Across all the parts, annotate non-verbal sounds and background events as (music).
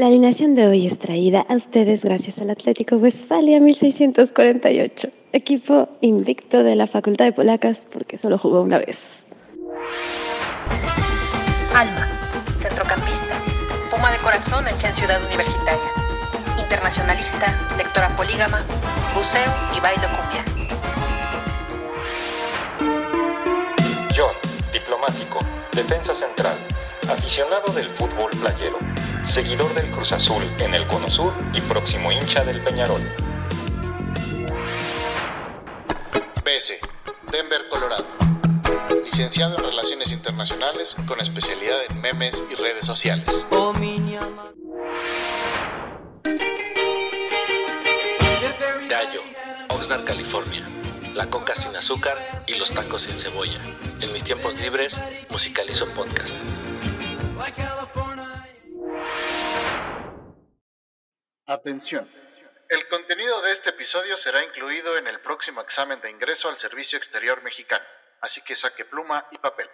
La alineación de hoy es traída a ustedes gracias al Atlético Westfalia 1648, equipo invicto de la Facultad de Polacas porque solo jugó una vez. Alma, centrocampista, puma de corazón hecha en Ciudad Universitaria, internacionalista, lectora polígama, buceo y baile cumbia. John, diplomático, defensa central, aficionado del fútbol playero, seguidor del Cruz Azul en el Cono Sur y próximo hincha del Peñarol. BS, Denver, Colorado. Licenciado en Relaciones Internacionales con especialidad en memes y redes sociales. Gallo, Oxnard, California. La coca sin azúcar y los tacos sin cebolla. En mis tiempos libres musicalizo podcast. Atención. El contenido de este episodio será incluido en el próximo examen de ingreso al Servicio Exterior Mexicano, así que saque pluma y papel.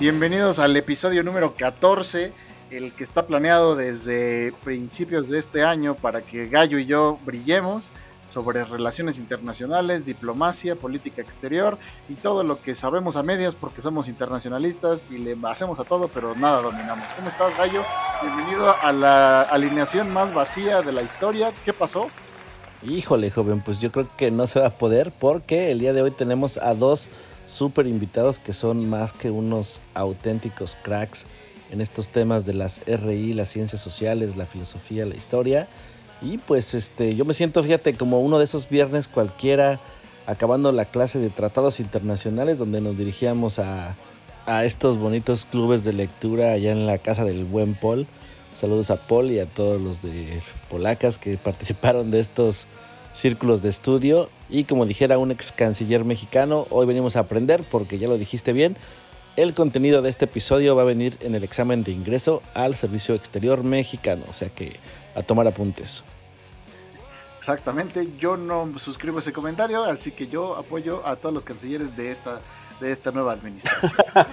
Bienvenidos al episodio número 14, el que está planeado desde principios de este año para que Gallo y yo brillemos sobre relaciones internacionales, diplomacia, política exterior y todo lo que sabemos a medias porque somos internacionalistas y le hacemos a todo, pero nada dominamos. ¿Cómo estás, Gallo? Bienvenido a la alineación más vacía de la historia. ¿Qué pasó? Híjole, joven, pues yo creo que no se va a poder porque el día de hoy tenemos a dos super invitados que son más que unos auténticos cracks en estos temas de las RI, las ciencias sociales, la filosofía, la historia. Y pues este, yo me siento, fíjate, como uno de esos viernes cualquiera, acabando la clase de tratados internacionales, donde nos dirigíamos a, a estos bonitos clubes de lectura allá en la casa del buen Paul. Saludos a Paul y a todos los de polacas que participaron de estos círculos de estudio. Y como dijera un ex canciller mexicano, hoy venimos a aprender, porque ya lo dijiste bien, el contenido de este episodio va a venir en el examen de ingreso al Servicio Exterior Mexicano. O sea que a tomar apuntes. Exactamente, yo no suscribo ese comentario, así que yo apoyo a todos los cancilleres de esta, de esta nueva administración. (laughs)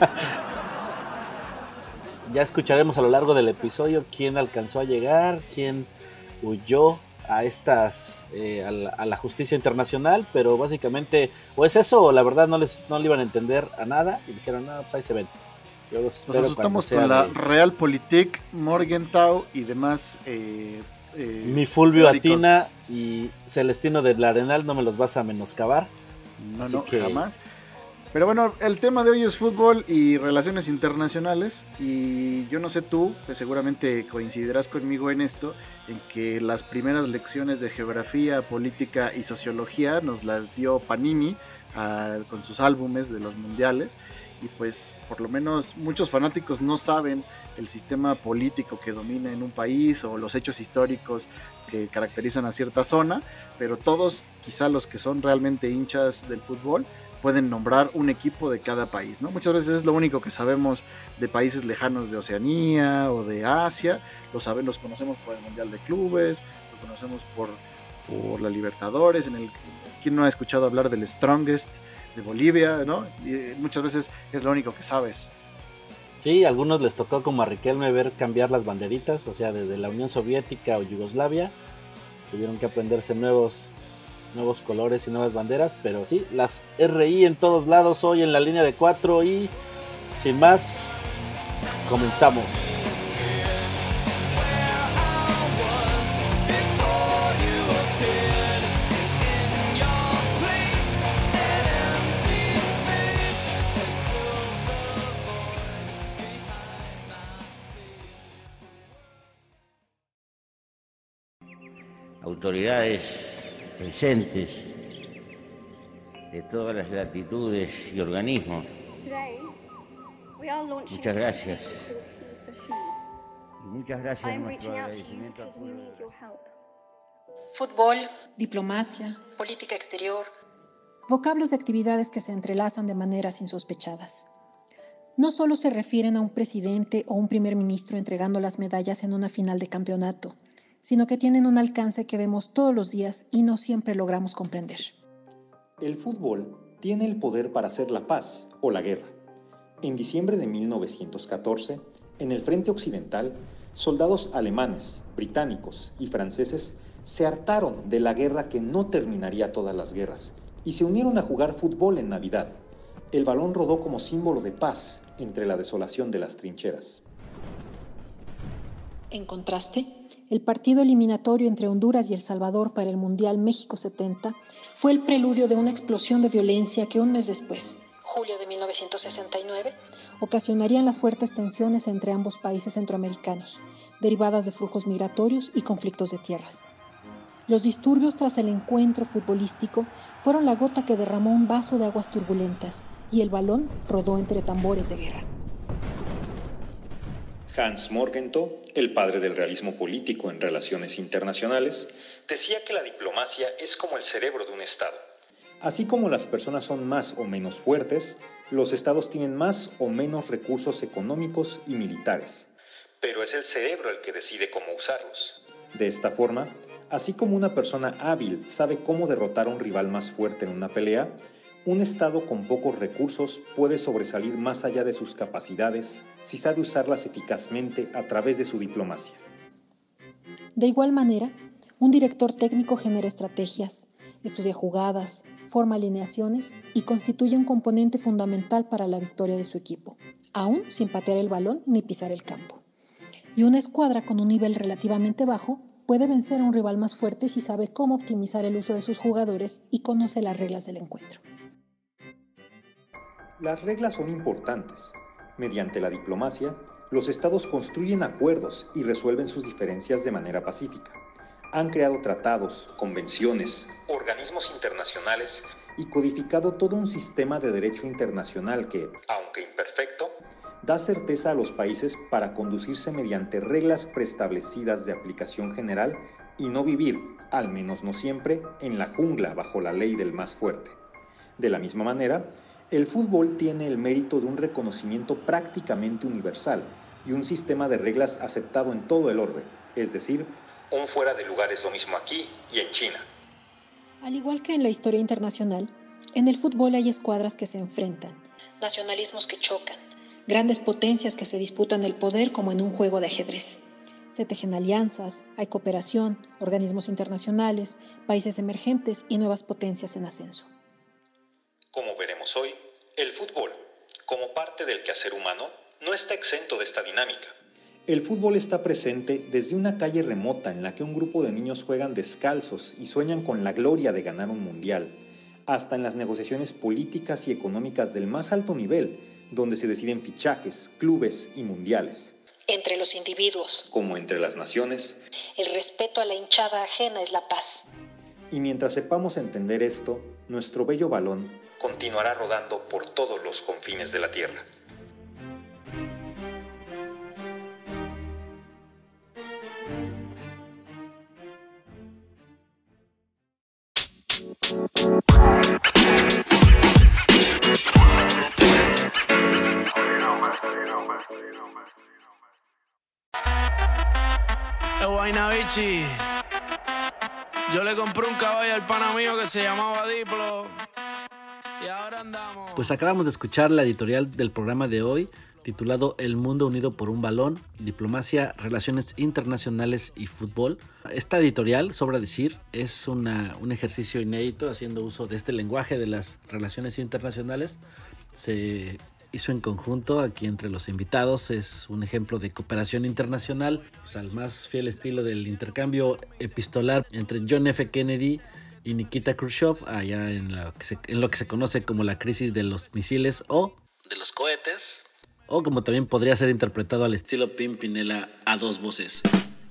ya escucharemos a lo largo del episodio quién alcanzó a llegar, quién huyó a estas eh, a, la, a, la, justicia internacional, pero básicamente o es eso o la verdad no les no le iban a entender a nada y dijeron no pues ahí se ven. Yo los Nos asustamos con la de... Realpolitik, Morgenthau y demás. Eh, eh, Mi Fulvio teóricos. Atina y Celestino del Arenal no me los vas a menoscabar. No, Así no, que... jamás. Pero bueno, el tema de hoy es fútbol y relaciones internacionales. Y yo no sé tú, que seguramente coincidirás conmigo en esto, en que las primeras lecciones de geografía, política y sociología nos las dio Panini a, con sus álbumes de los mundiales. Y pues por lo menos muchos fanáticos no saben el sistema político que domina en un país o los hechos históricos que caracterizan a cierta zona, pero todos, quizá los que son realmente hinchas del fútbol, pueden nombrar un equipo de cada país, ¿no? Muchas veces es lo único que sabemos de países lejanos de Oceanía o de Asia, lo sabemos, los conocemos por el Mundial de Clubes, lo conocemos por, por la Libertadores, en el ¿quién no ha escuchado hablar del Strongest de Bolivia, ¿no? Y muchas veces es lo único que sabes. Sí, a algunos les tocó como a Riquelme ver cambiar las banderitas, o sea, desde la Unión Soviética o Yugoslavia, tuvieron que aprenderse nuevos nuevos colores y nuevas banderas, pero sí, las RI en todos lados hoy en la línea de 4 y sin más, comenzamos. Autoridades presentes de todas las latitudes y organismos. Muchas gracias. Y muchas gracias nuestro agradecimiento al pueblo. Fútbol, diplomacia, política exterior. Vocablos de actividades que se entrelazan de maneras insospechadas. No solo se refieren a un presidente o un primer ministro entregando las medallas en una final de campeonato, sino que tienen un alcance que vemos todos los días y no siempre logramos comprender. El fútbol tiene el poder para hacer la paz o la guerra. En diciembre de 1914, en el frente occidental, soldados alemanes, británicos y franceses se hartaron de la guerra que no terminaría todas las guerras y se unieron a jugar fútbol en Navidad. El balón rodó como símbolo de paz entre la desolación de las trincheras. En contraste, el partido eliminatorio entre Honduras y El Salvador para el Mundial México 70 fue el preludio de una explosión de violencia que un mes después, julio de 1969, ocasionarían las fuertes tensiones entre ambos países centroamericanos, derivadas de flujos migratorios y conflictos de tierras. Los disturbios tras el encuentro futbolístico fueron la gota que derramó un vaso de aguas turbulentas y el balón rodó entre tambores de guerra. Hans Morgenthau, el padre del realismo político en relaciones internacionales, decía que la diplomacia es como el cerebro de un Estado. Así como las personas son más o menos fuertes, los estados tienen más o menos recursos económicos y militares. Pero es el cerebro el que decide cómo usarlos. De esta forma, así como una persona hábil sabe cómo derrotar a un rival más fuerte en una pelea, un Estado con pocos recursos puede sobresalir más allá de sus capacidades si sabe usarlas eficazmente a través de su diplomacia. De igual manera, un director técnico genera estrategias, estudia jugadas, forma alineaciones y constituye un componente fundamental para la victoria de su equipo, aún sin patear el balón ni pisar el campo. Y una escuadra con un nivel relativamente bajo puede vencer a un rival más fuerte si sabe cómo optimizar el uso de sus jugadores y conoce las reglas del encuentro. Las reglas son importantes. Mediante la diplomacia, los estados construyen acuerdos y resuelven sus diferencias de manera pacífica. Han creado tratados, convenciones, organismos internacionales y codificado todo un sistema de derecho internacional que, aunque imperfecto, da certeza a los países para conducirse mediante reglas preestablecidas de aplicación general y no vivir, al menos no siempre, en la jungla bajo la ley del más fuerte. De la misma manera, el fútbol tiene el mérito de un reconocimiento prácticamente universal y un sistema de reglas aceptado en todo el orbe, es decir, un fuera de lugar es lo mismo aquí y en China. Al igual que en la historia internacional, en el fútbol hay escuadras que se enfrentan, nacionalismos que chocan, grandes potencias que se disputan el poder como en un juego de ajedrez. Se tejen alianzas, hay cooperación, organismos internacionales, países emergentes y nuevas potencias en ascenso. Como veremos hoy, el fútbol, como parte del quehacer humano, no está exento de esta dinámica. El fútbol está presente desde una calle remota en la que un grupo de niños juegan descalzos y sueñan con la gloria de ganar un mundial, hasta en las negociaciones políticas y económicas del más alto nivel, donde se deciden fichajes, clubes y mundiales. Entre los individuos, como entre las naciones, el respeto a la hinchada ajena es la paz. Y mientras sepamos entender esto, nuestro bello balón continuará rodando por todos los confines de la Tierra. Compré un caballo al pana mío que se llamaba Diplo pues acabamos de escuchar la editorial del programa de hoy, titulado El Mundo Unido por un Balón, Diplomacia, Relaciones Internacionales y Fútbol. Esta editorial, sobra decir, es una, un ejercicio inédito haciendo uso de este lenguaje de las relaciones internacionales. Se hizo en conjunto aquí entre los invitados, es un ejemplo de cooperación internacional, pues al más fiel estilo del intercambio epistolar entre John F. Kennedy y Nikita Khrushchev allá en lo, que se, en lo que se conoce como la crisis de los misiles o de los cohetes, o como también podría ser interpretado al estilo Pimpinela a dos voces.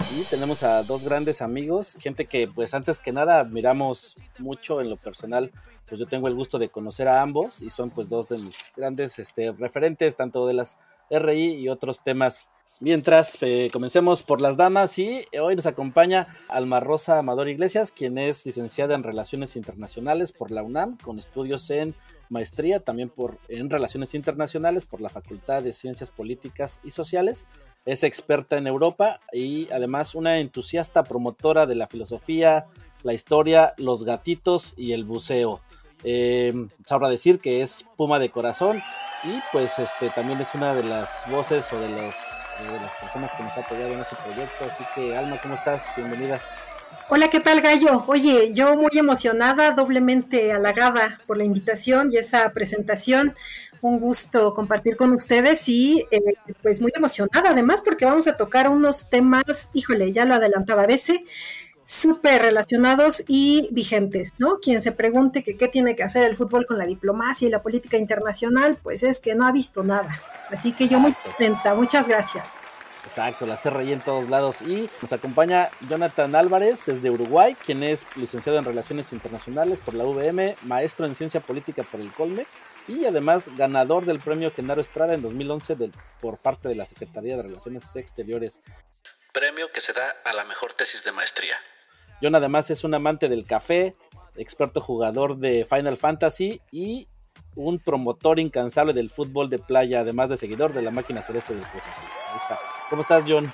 Y tenemos a dos grandes amigos, gente que pues antes que nada admiramos mucho en lo personal, pues yo tengo el gusto de conocer a ambos y son pues dos de mis grandes este, referentes tanto de las RI y otros temas. Mientras eh, comencemos por las damas y hoy nos acompaña Alma Rosa Amador Iglesias, quien es licenciada en Relaciones Internacionales por la UNAM, con estudios en maestría también por, en Relaciones Internacionales por la Facultad de Ciencias Políticas y Sociales. Es experta en Europa y además una entusiasta promotora de la filosofía, la historia, los gatitos y el buceo. Eh, sabrá decir que es Puma de corazón y pues este también es una de las voces o de, los, de las personas que nos ha apoyado en este proyecto. Así que Alma, ¿cómo estás? Bienvenida. Hola, ¿qué tal Gallo? Oye, yo muy emocionada, doblemente halagada por la invitación y esa presentación. Un gusto compartir con ustedes y eh, pues muy emocionada además porque vamos a tocar unos temas, híjole, ya lo adelantaba a veces súper relacionados y vigentes, ¿no? Quien se pregunte que qué tiene que hacer el fútbol con la diplomacia y la política internacional, pues es que no ha visto nada. Así que yo muy contenta, muchas gracias. Exacto, la CRI en todos lados. Y nos acompaña Jonathan Álvarez desde Uruguay, quien es licenciado en Relaciones Internacionales por la UVM, maestro en Ciencia Política por el Colmex y además ganador del premio Genaro Estrada en 2011 por parte de la Secretaría de Relaciones Exteriores. Premio que se da a la mejor tesis de maestría. John además es un amante del café, experto jugador de Final Fantasy y un promotor incansable del fútbol de playa, además de seguidor de la máquina celeste del Cruz Ahí está. ¿Cómo estás, John?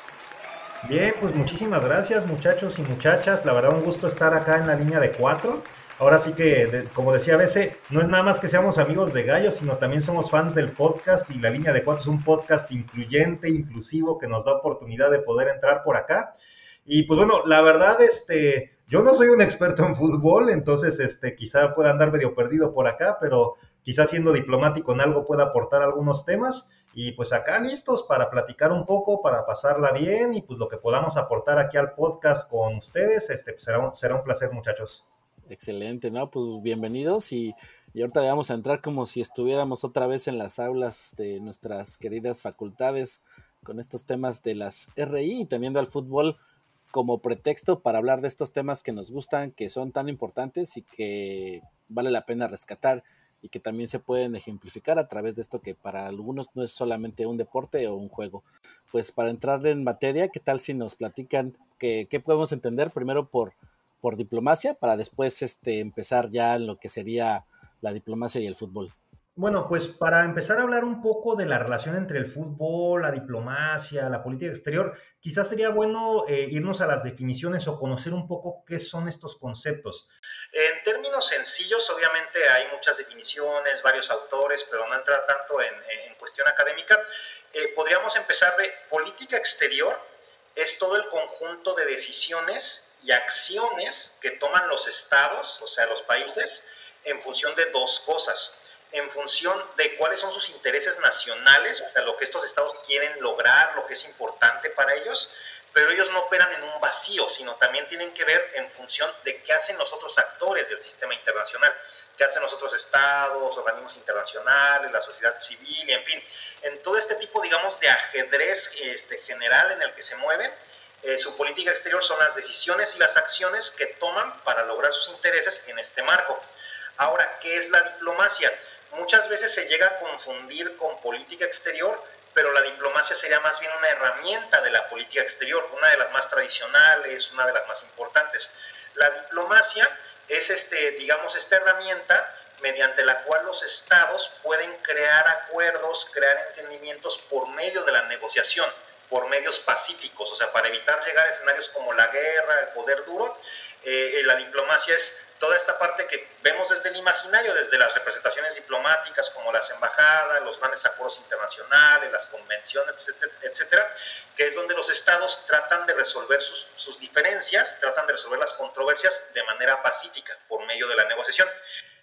Bien, pues muchísimas gracias, muchachos y muchachas. La verdad, un gusto estar acá en la línea de cuatro. Ahora sí que, como decía a veces, no es nada más que seamos amigos de Gallo, sino también somos fans del podcast y la línea de cuatro es un podcast incluyente, inclusivo, que nos da oportunidad de poder entrar por acá. Y pues bueno, la verdad, este, yo no soy un experto en fútbol, entonces este, quizá pueda andar medio perdido por acá, pero quizá siendo diplomático en algo pueda aportar algunos temas. Y pues acá listos para platicar un poco, para pasarla bien y pues lo que podamos aportar aquí al podcast con ustedes, este, pues será, un, será un placer muchachos. Excelente, ¿no? Pues bienvenidos y, ahorita le vamos a entrar como si estuviéramos otra vez en las aulas de nuestras queridas facultades con estos temas de las RI y teniendo al fútbol como pretexto para hablar de estos temas que nos gustan, que son tan importantes y que vale la pena rescatar y que también se pueden ejemplificar a través de esto que para algunos no es solamente un deporte o un juego. Pues para entrar en materia, ¿qué tal si nos platican qué, podemos entender primero por, por diplomacia para después este, empezar ya en lo que sería la diplomacia y el fútbol? Bueno, pues para empezar a hablar un poco de la relación entre el fútbol, la diplomacia, la política exterior, quizás sería bueno eh, irnos a las definiciones o conocer un poco qué son estos conceptos. En términos sencillos, obviamente hay muchas definiciones, varios autores, pero no entrar tanto en, cuestión académica. Eh, podríamos empezar de política exterior, es todo el conjunto de decisiones y acciones que toman los estados, o sea, los países, en función de dos cosas en función de cuáles son sus intereses nacionales, o sea, lo que estos estados quieren lograr, lo que es importante para ellos, pero ellos no operan en un vacío, sino también tienen que ver en función de qué hacen los otros actores del sistema internacional, qué hacen los otros estados, organismos internacionales, la sociedad civil, en fin, en todo este tipo, digamos, de ajedrez este, general en el que se mueven, eh, su política exterior son las decisiones y las acciones que toman para lograr sus intereses en este marco. Ahora, ¿qué es la diplomacia? Muchas veces se llega a confundir con política exterior, pero la diplomacia sería más bien una herramienta de la política exterior, una de las más tradicionales, una de las más importantes. La diplomacia es, este, digamos, esta herramienta mediante la cual los estados pueden crear acuerdos, crear entendimientos por medio de la negociación, por medios pacíficos, o sea, para evitar llegar a escenarios como la guerra, el poder duro. Eh, la diplomacia es toda esta parte que vemos desde el imaginario, desde las representaciones diplomáticas como las embajadas, los grandes acuerdos internacionales, las convenciones, etcétera, que es donde los estados tratan de resolver sus, sus diferencias, tratan de resolver las controversias de manera pacífica por medio de la negociación.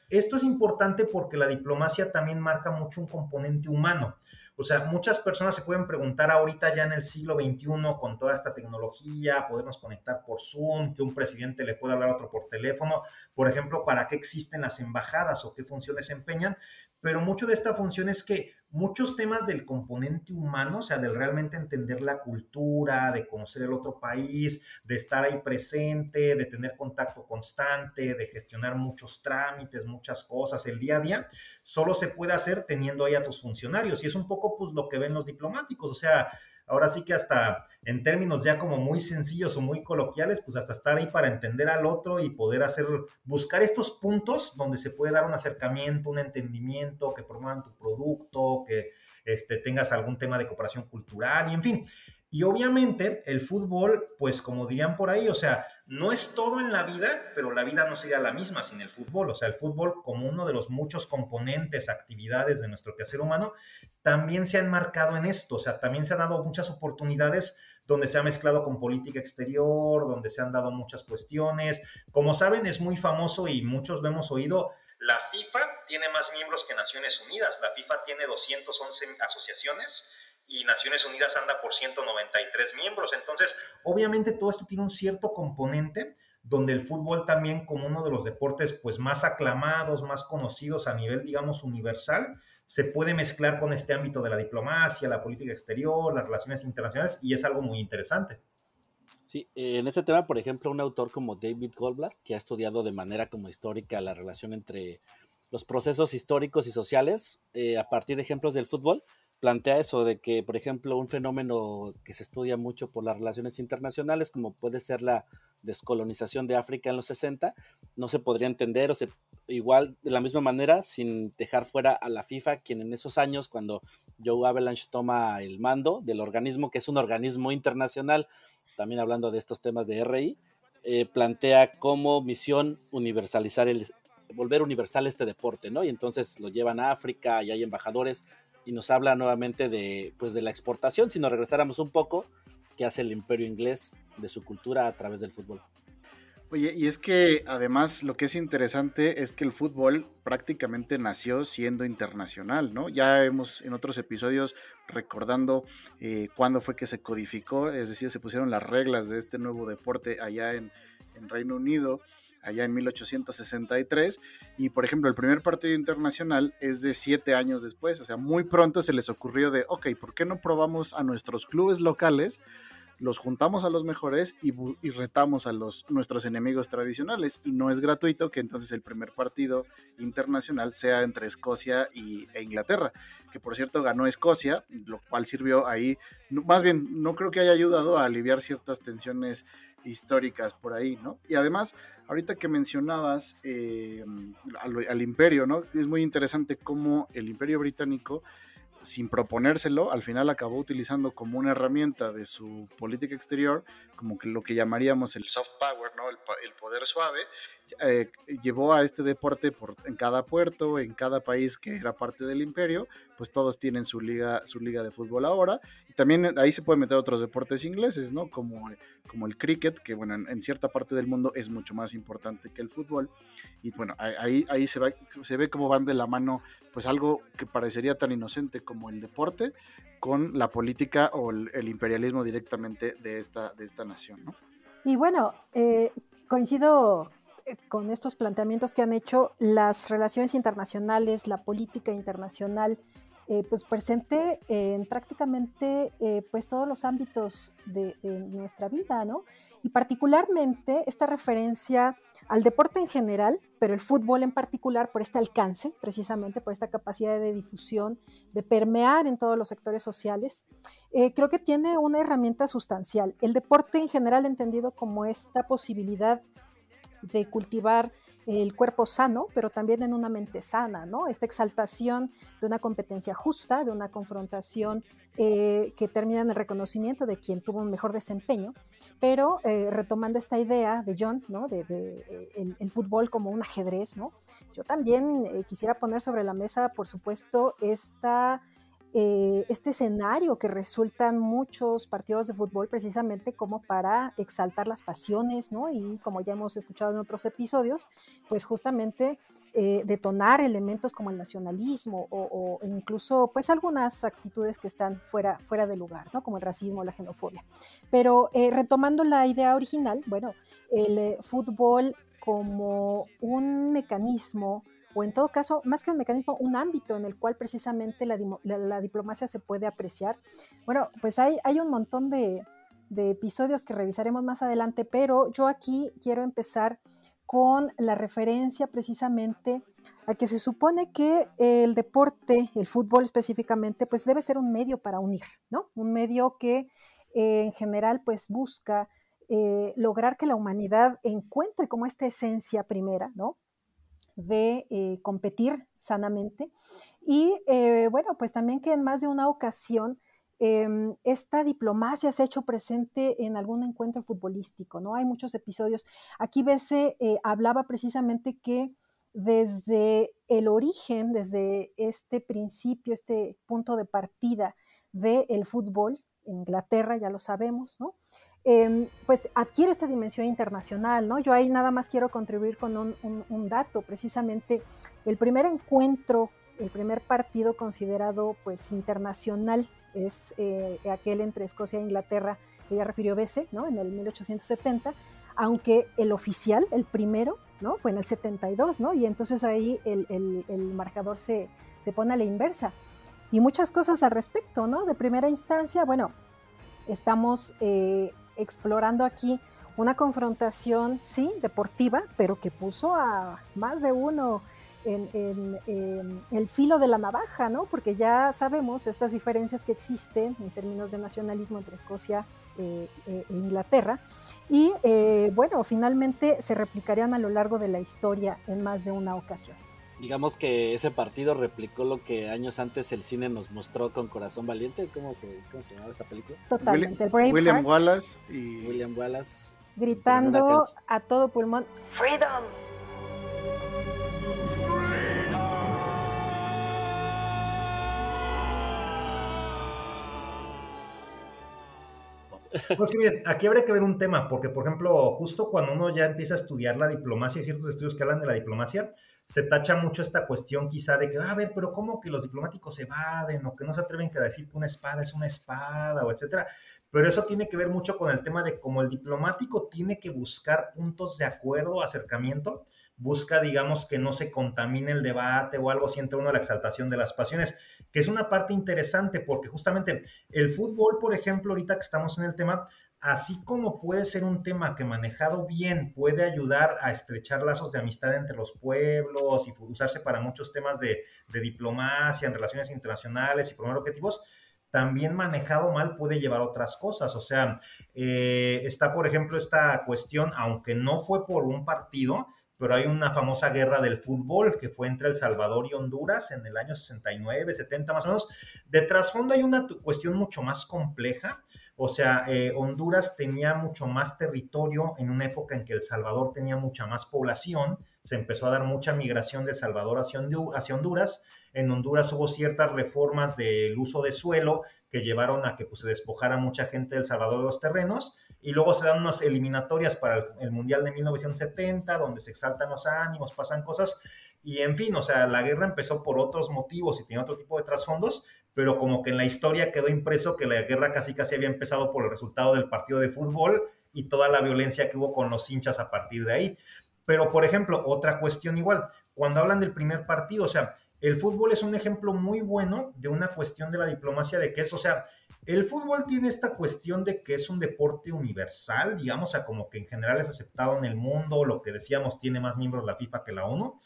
Esto es importante porque la diplomacia también marca mucho un componente humano. O sea, muchas personas se pueden preguntar ahorita ya en el siglo XXI con toda esta tecnología, podernos conectar por Zoom, que un presidente le pueda hablar a otro por teléfono, por ejemplo, ¿para qué existen las embajadas o qué funciones desempeñan? pero mucho de esta función es que muchos temas del componente humano, o sea, del realmente entender la cultura, de conocer el otro país, de estar ahí presente, de tener contacto constante, de gestionar muchos trámites, muchas cosas, el día a día, solo se puede hacer teniendo ahí a tus funcionarios. Y es un poco pues lo que ven los diplomáticos, o sea, ahora sí que hasta en términos ya como muy sencillos o muy coloquiales, pues hasta estar ahí para entender al otro y poder hacer, buscar estos puntos donde se puede dar un acercamiento, un entendimiento, que promuevan tu producto, que este, tengas algún tema de cooperación cultural y en fin. Y obviamente el fútbol, pues como dirían por ahí, o sea, no es todo en la vida, pero la vida no sería la misma sin el fútbol. O sea, el fútbol como uno de los muchos componentes, actividades de nuestro quehacer humano, también se ha enmarcado en esto. O sea, también se han dado muchas oportunidades donde se ha mezclado con política exterior, donde se han dado muchas cuestiones. Como saben, es muy famoso y muchos lo hemos oído. La FIFA tiene más miembros que Naciones Unidas. La FIFA tiene 211 asociaciones y Naciones Unidas anda por 193 miembros. Entonces, obviamente todo esto tiene un cierto componente donde el fútbol también como uno de los deportes pues más aclamados, más conocidos a nivel digamos universal, se puede mezclar con este ámbito de la diplomacia, la política exterior, las relaciones internacionales y es algo muy interesante. Sí, en este tema, por ejemplo, un autor como David Goldblatt, que ha estudiado de manera como histórica la relación entre los procesos históricos y sociales eh, a partir de ejemplos del fútbol, plantea eso de que, por ejemplo, un fenómeno que se estudia mucho por las relaciones internacionales, como puede ser la descolonización de África en los 60, no se podría entender o se, igual de la misma manera sin dejar fuera a la FIFA, quien en esos años, cuando Joe Avalanche toma el mando del organismo, que es un organismo internacional, también hablando de estos temas de RI, eh, plantea como misión universalizar el, volver universal este deporte, ¿no? Y entonces lo llevan a África y hay embajadores y nos habla nuevamente de, pues, de la exportación, si nos regresáramos un poco, que hace el imperio inglés de su cultura a través del fútbol. Oye, y es que además lo que es interesante es que el fútbol prácticamente nació siendo internacional, ¿no? Ya hemos en otros episodios recordando eh, cuándo fue que se codificó, es decir, se pusieron las reglas de este nuevo deporte allá en, en Reino Unido allá en 1863 y por ejemplo el primer partido internacional es de siete años después, o sea, muy pronto se les ocurrió de, ok, ¿por qué no probamos a nuestros clubes locales? los juntamos a los mejores y, retamos a los, nuestros enemigos tradicionales. Y no es gratuito que entonces el primer partido internacional sea entre Escocia y, e Inglaterra, que por cierto ganó Escocia, lo cual sirvió ahí, más bien, no creo que haya ayudado a aliviar ciertas tensiones históricas por ahí, ¿no? Y además, ahorita que mencionabas eh, al, imperio, ¿no? Es muy interesante cómo el imperio británico, sin proponérselo, al final acabó utilizando como una herramienta de su política exterior, como que lo que llamaríamos el soft power, ¿no? El, el poder suave, eh, llevó a este deporte por, en cada puerto, en cada país que era parte del imperio, pues todos tienen su liga, su liga de fútbol ahora. Y también ahí se pueden meter otros deportes ingleses, ¿no? Como, como el cricket, que bueno, en, cierta parte del mundo es mucho más importante que el fútbol. Y bueno, ahí, ahí se, va, se ve cómo van de la mano, pues algo que parecería tan inocente como el deporte, con la política o el, imperialismo directamente de esta, de esta nación. Y bueno, eh, coincido eh, con estos planteamientos que han hecho, las relaciones internacionales, la política internacional, eh, pues presente en prácticamente eh, pues todos los ámbitos de, nuestra vida, ¿no? Y particularmente esta referencia al deporte en general, pero el fútbol en particular por este alcance, precisamente por esta capacidad de difusión, de permear en todos los sectores sociales, creo que tiene una herramienta sustancial. El deporte en general entendido como esta posibilidad de cultivar el cuerpo sano, pero también en una mente sana, ¿no? Esta exaltación de una competencia justa, de una confrontación eh, que termina en el reconocimiento de quien tuvo un mejor desempeño, pero eh, retomando esta idea de John, ¿no? De, eh, el, fútbol como un ajedrez, ¿no? Yo también quisiera poner sobre la mesa, por supuesto, esta eh, este escenario que resultan muchos partidos de fútbol precisamente como para exaltar las pasiones, ¿no? Y como ya hemos escuchado en otros episodios, pues justamente eh, detonar elementos como el nacionalismo o, incluso pues algunas actitudes que están fuera, fuera de lugar, ¿no? Como el racismo, la xenofobia. Pero eh, retomando la idea original, bueno, el fútbol como un mecanismo o en todo caso, más que un mecanismo, un ámbito en el cual precisamente la, diplomacia se puede apreciar. Bueno, pues hay, hay un montón de, episodios que revisaremos más adelante, pero yo aquí quiero empezar con la referencia precisamente a que se supone que el deporte, el fútbol específicamente, pues debe ser un medio para unir, ¿no? Un medio que eh, en general pues busca eh, lograr que la humanidad encuentre como esta esencia primera, ¿no? De eh, competir sanamente. Y bueno, pues también que en más de una ocasión Em, esta diplomacia se ha hecho presente en algún encuentro futbolístico, ¿no? Hay muchos episodios. Aquí Bese eh, hablaba precisamente que desde el origen, desde este principio, este punto de partida del fútbol, en Inglaterra, ya lo sabemos, ¿no? Em, pues adquiere esta dimensión internacional, ¿no? Yo ahí nada más quiero contribuir con un dato, precisamente el primer encuentro, el primer partido considerado pues internacional es eh, aquel entre Escocia e Inglaterra que ya refirió Bese, ¿no? En el 1870, aunque el oficial, el primero, ¿no? Fue en el 72, ¿no? Y entonces ahí el, marcador se, pone a la inversa. Y muchas cosas al respecto, ¿no? De primera instancia, bueno, estamos eh, explorando aquí una confrontación, sí, deportiva, pero que puso a más de uno en, el filo de la navaja, ¿no? Porque ya sabemos estas diferencias que existen en términos de nacionalismo entre Escocia eh, eh, e Inglaterra. Y eh, bueno, finalmente se replicarían a lo largo de la historia en más de una ocasión. Digamos que ese partido replicó lo que años antes el cine nos mostró con Corazón Valiente. ¿Cómo se, cómo se llamaba esa película? Totalmente. William Wallace y. William Wallace. Gritando a todo pulmón: ¡Freedom! Pues que miren, aquí habría que ver un tema, porque por ejemplo, justo cuando uno ya empieza a estudiar la diplomacia y ciertos estudios que hablan de la diplomacia, se tacha mucho esta cuestión quizá de que, ah, a ver, pero ¿cómo que los diplomáticos se evaden o que no se atreven a decir que una espada es una espada o etcétera? Pero eso tiene que ver mucho con el tema de cómo el diplomático tiene que buscar puntos de acuerdo, acercamiento, busca, digamos, que no se contamine el debate o algo, siente uno la exaltación de las pasiones, que es una parte interesante porque justamente el fútbol, por ejemplo, ahorita que estamos en el tema, así como puede ser un tema que manejado bien puede ayudar a estrechar lazos de amistad entre los pueblos y usarse para muchos temas de, diplomacia, en relaciones internacionales y promover objetivos, también manejado mal puede llevar otras cosas. O sea, eh, está, por ejemplo, esta cuestión, aunque no fue por un partido, pero hay una famosa guerra del fútbol que fue entre El Salvador y Honduras en el año 69, 70 más o menos. De trasfondo hay una cuestión mucho más compleja. O sea, eh, Honduras tenía mucho más territorio en una época en que El Salvador tenía mucha más población. Se empezó a dar mucha migración de El Salvador hacia, Honduras. En Honduras hubo ciertas reformas del uso de suelo que llevaron a que pues, se despojara mucha gente del Salvador de los terrenos y luego se dan unas eliminatorias para el, Mundial de 1970, donde se exaltan los ánimos, pasan cosas, y en fin, o sea, la guerra empezó por otros motivos y tenía otro tipo de trasfondos, pero como que en la historia quedó impreso que la guerra casi casi había empezado por el resultado del partido de fútbol y toda la violencia que hubo con los hinchas a partir de ahí. Pero, por ejemplo, otra cuestión igual, cuando hablan del primer partido, o sea, el fútbol es un ejemplo muy bueno de una cuestión de la diplomacia de que es, o sea, el fútbol tiene esta cuestión de que es un deporte universal, digamos, o sea, como que en general es aceptado en el mundo, lo que decíamos, tiene más miembros la FIFA que la ONU,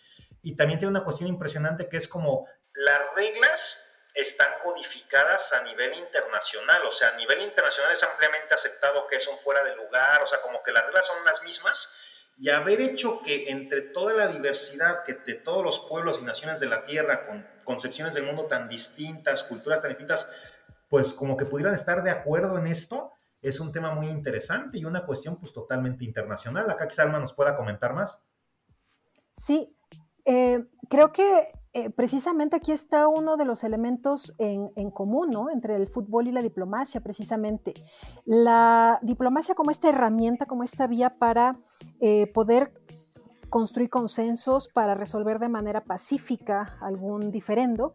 y también tiene una cuestión impresionante que es como las reglas están codificadas a nivel internacional, o sea, a nivel internacional es ampliamente aceptado que son fuera de lugar, o sea, como que las reglas son las mismas, y haber hecho que entre toda la diversidad que de todos los pueblos y naciones de la Tierra, con concepciones del mundo tan distintas, culturas tan distintas, pues como que pudieran estar de acuerdo en esto, es un tema muy interesante y una cuestión pues totalmente internacional. Acá quizá Alma nos pueda comentar más. Sí, eh, creo que eh, precisamente aquí está uno de los elementos en, común, ¿no? Entre el fútbol y la diplomacia, precisamente. La diplomacia como esta herramienta, como esta vía para eh, poder construir consensos, para resolver de manera pacífica algún diferendo,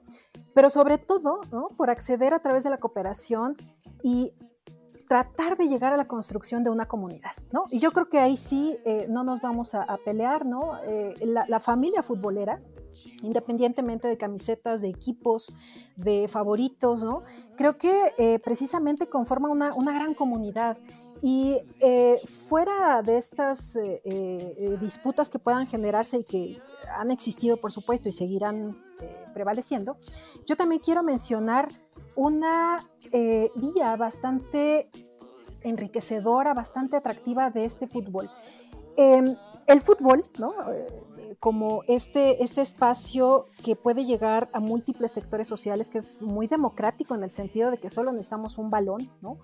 pero sobre todo, ¿no? Por acceder a través de la cooperación y tratar de llegar a la construcción de una comunidad, ¿no? Y yo creo que ahí sí eh, no nos vamos a, pelear, ¿no? la, familia futbolera independientemente de camisetas, de equipos, de favoritos, ¿no? Creo que eh, precisamente conforma una, gran comunidad. Y eh, fuera de estas eh, disputas que puedan generarse y que han existido, por supuesto, y seguirán prevaleciendo, yo también quiero mencionar una vía bastante enriquecedora, bastante atractiva de este fútbol. Em, el fútbol, ¿no? Como este, este espacio que puede llegar a múltiples sectores sociales, que es muy democrático en el sentido de que solo necesitamos un balón, ¿no?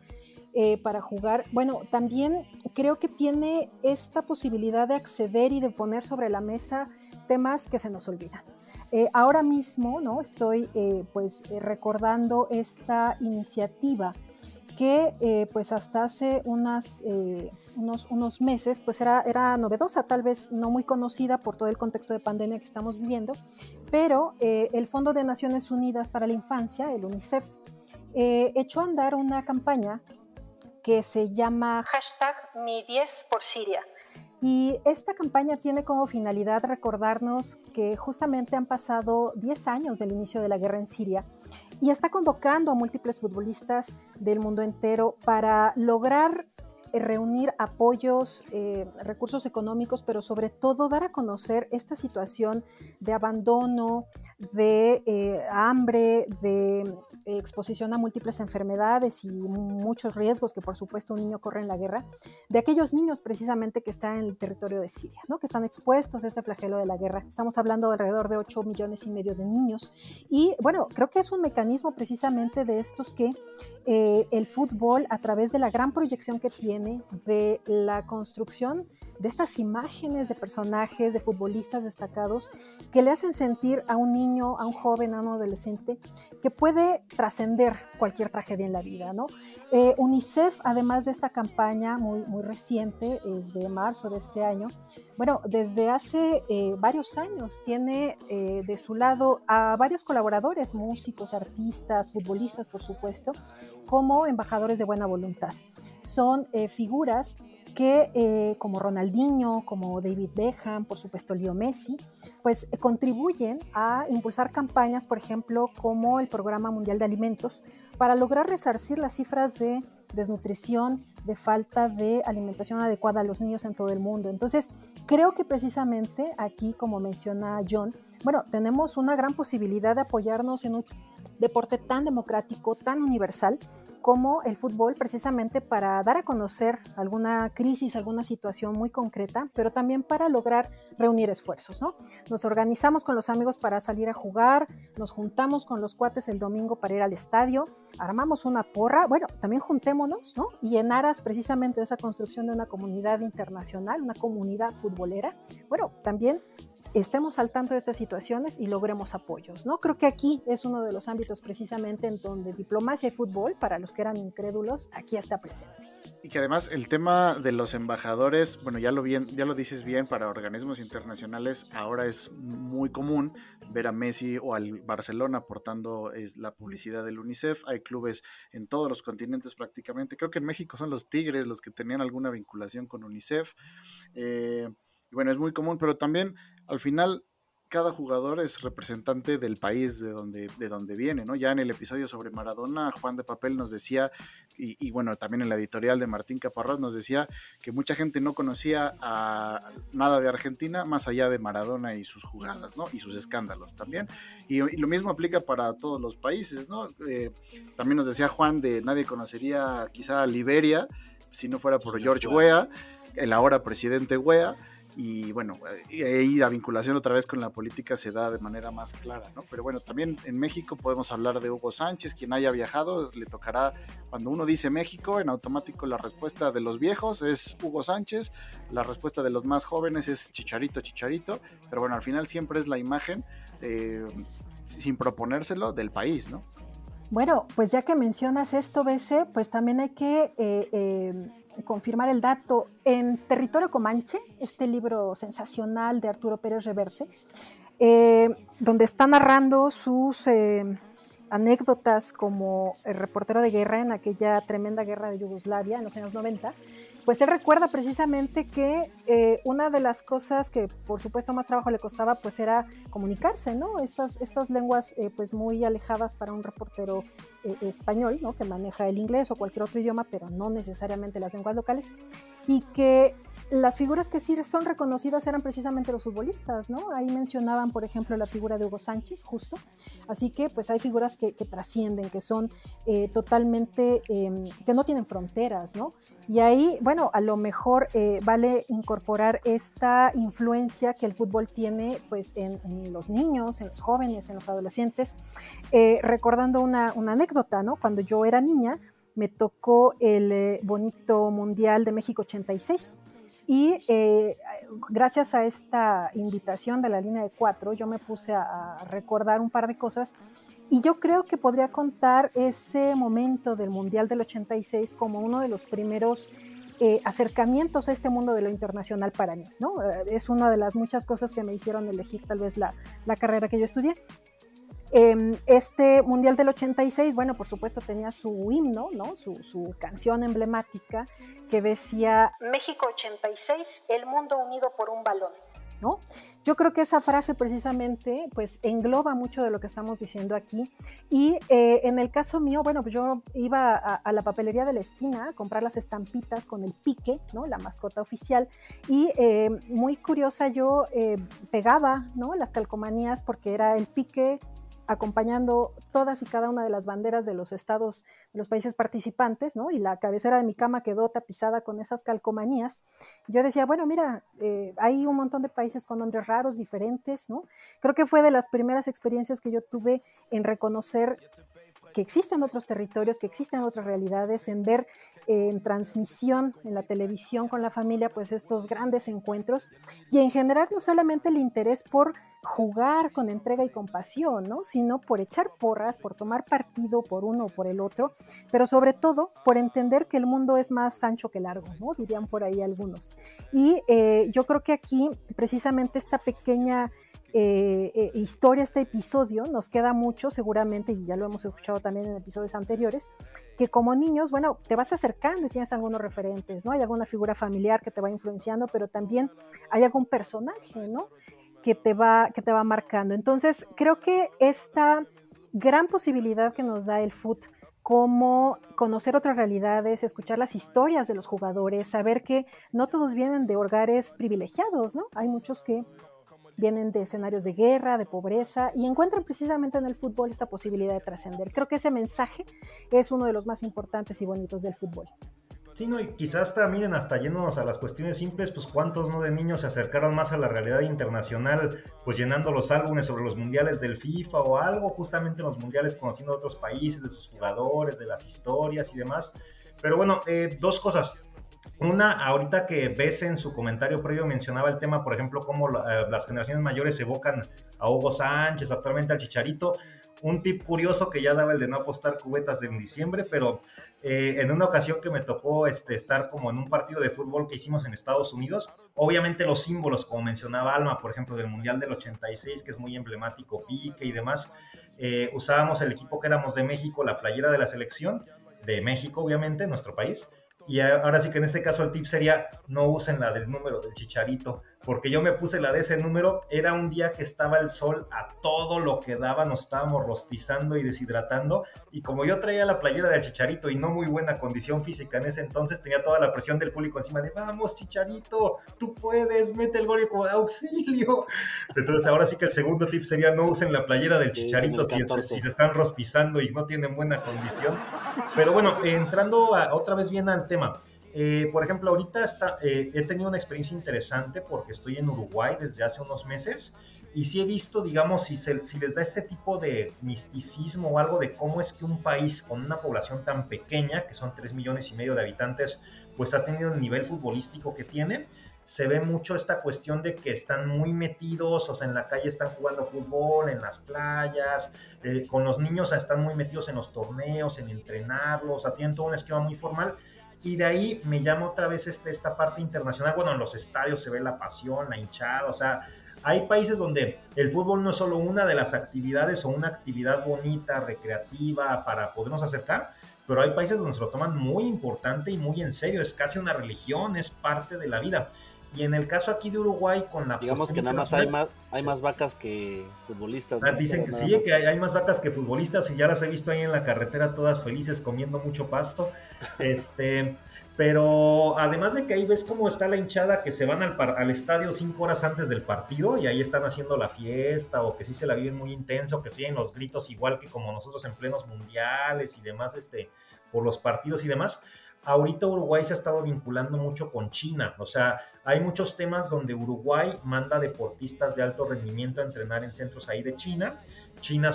Eh, para jugar. Bueno, también creo que tiene esta posibilidad de acceder y de poner sobre la mesa temas que se nos olvidan. Eh, ahora mismo, ¿no? Estoy eh, pues recordando esta iniciativa que eh, pues hasta hace eh, unos, unos, meses pues era, era novedosa, tal vez no muy conocida por todo el contexto de pandemia que estamos viviendo, pero eh, el Fondo de Naciones Unidas para la Infancia, el UNICEF, echó a andar una campaña que se llama hashtag Mi 10 por Siria. Y esta campaña tiene como finalidad recordarnos que justamente han pasado 10 años del inicio de la guerra en Siria y está convocando a múltiples futbolistas del mundo entero para lograr reunir apoyos, eh, recursos económicos, pero sobre todo dar a conocer esta situación de abandono, de eh, hambre, de exposición a múltiples enfermedades y muchos riesgos que por supuesto un niño corre en la guerra, de aquellos niños precisamente que están en el territorio de Siria, ¿no? que están expuestos a este flagelo de la guerra. Estamos hablando de alrededor de 8 millones y medio de niños. Y bueno, creo que es un mecanismo precisamente de estos que el fútbol, a través de la gran proyección que tiene, de la construcción de estas imágenes de personajes, de futbolistas destacados, que le hacen sentir a un niño, a un joven, a un adolescente, que puede trascender cualquier tragedia en la vida. ¿no? Eh, UNICEF, además de esta campaña muy, muy reciente, es de marzo de este año, bueno, desde hace eh, varios años tiene eh, de su lado a varios colaboradores, músicos, artistas, futbolistas, por supuesto, como embajadores de buena voluntad. Son figuras que eh, como Ronaldinho, como David Beckham, por supuesto Leo Messi, pues eh, contribuyen a impulsar campañas, por ejemplo, como el Programa Mundial de Alimentos, para lograr resarcir las cifras de desnutrición, de falta de alimentación adecuada a los niños en todo el mundo. Entonces, creo que precisamente aquí, como menciona John, bueno, tenemos una gran posibilidad de apoyarnos en un deporte tan democrático, tan universal, como el fútbol precisamente para dar a conocer alguna crisis, alguna situación muy concreta, pero también para lograr reunir esfuerzos, ¿no? Nos organizamos con los amigos para salir a jugar, nos juntamos con los cuates el domingo para ir al estadio, armamos una porra, bueno, también juntémonos, ¿no? Y en aras precisamente de esa construcción de una comunidad internacional, una comunidad futbolera, bueno, también estemos al tanto de estas situaciones y logremos apoyos. ¿no? Creo que aquí es uno de los ámbitos precisamente en donde diplomacia y fútbol, para los que eran incrédulos, aquí está presente. Y que además el tema de los embajadores, bueno, ya lo, bien, ya lo dices bien, para organismos internacionales ahora es muy común ver a Messi o al Barcelona aportando la publicidad del UNICEF. Hay clubes en todos los continentes prácticamente. Creo que en México son los Tigres los que tenían alguna vinculación con UNICEF. Eh, y bueno, es muy común, pero también al final cada jugador es representante del país de donde, de donde viene, ¿no? Ya en el episodio sobre Maradona, Juan de Papel nos decía, y, bueno, también en la editorial de Martín Caparrós nos decía que mucha gente no conocía a nada de Argentina más allá de Maradona y sus jugadas, ¿no? Y sus escándalos también. Y, lo mismo aplica para todos los países, ¿no? Eh, también nos decía Juan de nadie conocería quizá a Liberia si no fuera por George Weah, el ahora presidente Weah y bueno, ahí la vinculación otra vez con la política se da de manera más clara, ¿no? Pero bueno, también en México podemos hablar de Hugo Sánchez, quien haya viajado, le tocará, cuando uno dice México, en automático la respuesta de los viejos es Hugo Sánchez, la respuesta de los más jóvenes es Chicharito, Chicharito, pero bueno, al final siempre es la imagen, eh, sin proponérselo, del país, ¿no? Bueno, pues ya que mencionas esto, BC, pues también hay que... Eh, eh, confirmar el dato, en Territorio Comanche, este libro sensacional de Arturo Pérez Reverte, eh, donde está narrando sus, eh, anécdotas como el reportero de guerra en aquella tremenda guerra de Yugoslavia en los años 90, pues él recuerda precisamente que eh, una de las cosas que por supuesto más trabajo le costaba pues era comunicarse, ¿no? Estas, estas lenguas pues muy alejadas para un reportero español, ¿no? Que maneja el inglés o cualquier otro idioma, pero no necesariamente las lenguas locales, y que las figuras que sí son reconocidas eran precisamente los futbolistas, ¿no? Ahí mencionaban, por ejemplo, la figura de Hugo Sánchez, justo. Así que, pues hay figuras que, trascienden, que son totalmente, em, que no tienen fronteras, ¿no? Y ahí, bueno, a lo mejor eh, vale incorporar esta influencia que el fútbol tiene pues, en, los niños, en los jóvenes, en los adolescentes. Eh, recordando una, anécdota, ¿no? Cuando yo era niña, me tocó el eh, bonito Mundial de México 86. Y gracias a esta invitación de la línea de cuatro, yo me puse a, a recordar un par de cosas y yo creo que podría contar ese momento del Mundial del 86 como uno de los primeros eh, acercamientos a este mundo de lo internacional para mí, ¿no? Eh, es una de las muchas cosas que me hicieron elegir tal vez la, la carrera que yo estudié. Em, este Mundial del 86, bueno, por supuesto tenía su himno, ¿no? Su, su, canción emblemática que decía México 86, el mundo unido por un balón. Yo creo que esa frase precisamente pues engloba mucho de lo que estamos diciendo aquí y eh, en el caso mío, bueno, pues yo iba a, la papelería de la esquina a comprar las estampitas con el pique, ¿no? La mascota oficial y eh, muy curiosa yo eh, pegaba, ¿no? Las calcomanías porque era el pique acompañando todas y cada una de las banderas de los estados, de los países participantes, ¿no? Y la cabecera de mi cama quedó tapizada con esas calcomanías. Yo decía, bueno, mira, eh, hay un montón de países con nombres raros, diferentes, ¿no? Creo que fue de las primeras experiencias que yo tuve en reconocer que existen otros territorios, que existen otras realidades, en ver eh, en transmisión, en la televisión con la familia, pues estos grandes encuentros y en general no solamente el interés por jugar con entrega y compasión, ¿no? sino por echar porras, por tomar partido por uno o por el otro, pero sobre todo por entender que el mundo es más ancho que largo, dirían por ahí algunos. Y eh, yo creo que aquí precisamente esta pequeña eh, eh, historia, este episodio, nos queda mucho seguramente, y ya lo hemos escuchado también en episodios anteriores, que como niños, bueno, te vas acercando y tienes algunos referentes, ¿no? Hay alguna figura familiar que te va influenciando, pero también hay algún personaje, ¿no? Que te va, que te va marcando. Entonces, creo que esta gran posibilidad que nos da el foot como conocer otras realidades, escuchar las historias de los jugadores, saber que no todos vienen de hogares privilegiados, ¿no? Hay muchos que vienen de escenarios de guerra, de pobreza, y encuentran precisamente en el fútbol esta posibilidad de trascender. Creo que ese mensaje es uno de los más importantes y bonitos del fútbol. Sí, no, y quizás también hasta yéndonos a las cuestiones simples, pues cuántos no de niños se acercaron más a la realidad internacional, pues llenando los álbumes sobre los mundiales del FIFA o algo, justamente los mundiales conociendo otros países, de sus jugadores, de las historias y demás. Pero bueno, eh, dos cosas. Una, ahorita que ves en su comentario previo mencionaba el tema, por ejemplo, cómo eh, las generaciones mayores evocan a Hugo Sánchez, actualmente al Chicharito. Un tip curioso que ya daba el de no apostar cubetas en diciembre, pero eh, en una ocasión que me tocó este, estar como en un partido de fútbol que hicimos en Estados Unidos, obviamente los símbolos, como mencionaba Alma, por ejemplo, del Mundial del 86, que es muy emblemático, pique y demás, eh, usábamos el equipo que éramos de México, la playera de la selección, de México, obviamente, nuestro país, y ahora sí que en este caso el tip sería no usen la del número del chicharito, porque yo me puse la de ese número, era un día que estaba el sol a todo lo que daba, nos estábamos rostizando y deshidratando, y como yo traía la playera del Chicharito y no muy buena condición física en ese entonces, tenía toda la presión del público encima de, vamos Chicharito, tú puedes, mete el gol y como de auxilio. Entonces ahora sí que el segundo tip sería no usen la playera del Chicharito si, se están rostizando y no tienen buena condición. Pero bueno, entrando otra vez bien al tema. Eh, por ejemplo, ahorita está, eh, he tenido una experiencia interesante porque estoy en Uruguay desde hace unos meses y sí he visto, digamos, si, si les da este tipo de misticismo o algo de cómo es que un país con una población tan pequeña, que son 3 millones y medio de habitantes, pues ha tenido el nivel futbolístico que tiene. Se ve mucho esta cuestión de que están muy metidos, o sea, en la calle están jugando fútbol, en las playas, eh, con los niños están muy metidos en los torneos, en entrenarlos, o sea, tienen todo un esquema muy formal y de ahí me llama otra vez este, esta parte internacional. Bueno, en los estadios se ve la pasión, la hinchada, o sea, hay países donde el fútbol no es solo una de las actividades o una actividad bonita, recreativa para podernos acercar, pero hay países donde se lo toman muy importante y muy en serio, es casi una religión, es parte de la vida. Y en el caso aquí de Uruguay, con la... Digamos que nada más hay más, hay más vacas que futbolistas. Ah, dicen que sí, que hay, más vacas que futbolistas y ya las he visto ahí en la carretera todas felices comiendo mucho pasto. (laughs) este, pero además de que ahí ves cómo está la hinchada que se van al, al estadio cinco horas antes del partido y ahí están haciendo la fiesta o que sí se la viven muy intenso, que siguen los gritos igual que como nosotros en plenos mundiales y demás, este, por los partidos y demás ahorita Uruguay se ha estado vinculando mucho con China, o sea, hay muchos temas donde Uruguay manda deportistas de alto rendimiento a entrenar en centros ahí de China. China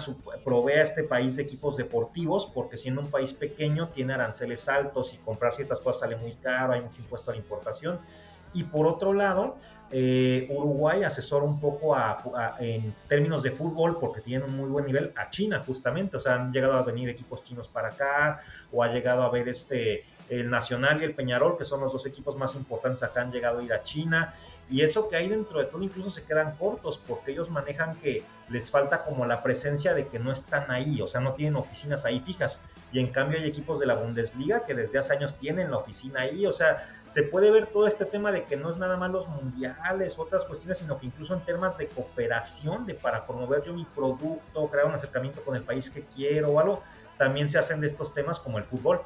provee a este país de equipos deportivos porque siendo un país pequeño tiene aranceles altos y comprar ciertas cosas sale muy caro, hay mucho impuesto a la importación. Y por otro lado, eh, Uruguay asesora un poco en términos de fútbol, porque tiene un muy buen nivel, a China justamente. O sea, han llegado a venir equipos chinos para acá, o ha llegado a ver este el Nacional y el Peñarol, que son los dos equipos más importantes acá, han llegado a ir a China. Y eso que hay dentro de todo incluso se quedan cortos porque ellos manejan que les falta como la presencia de que no están ahí, o sea, no tienen oficinas ahí fijas. Y en cambio hay equipos de la Bundesliga que desde hace años tienen la oficina ahí, o sea, se puede ver todo este tema de que no es nada más los mundiales, otras cuestiones, sino que incluso en temas de cooperación, de para promover yo mi producto, crear un acercamiento con el país que quiero o algo, también se hacen de estos temas como el fútbol.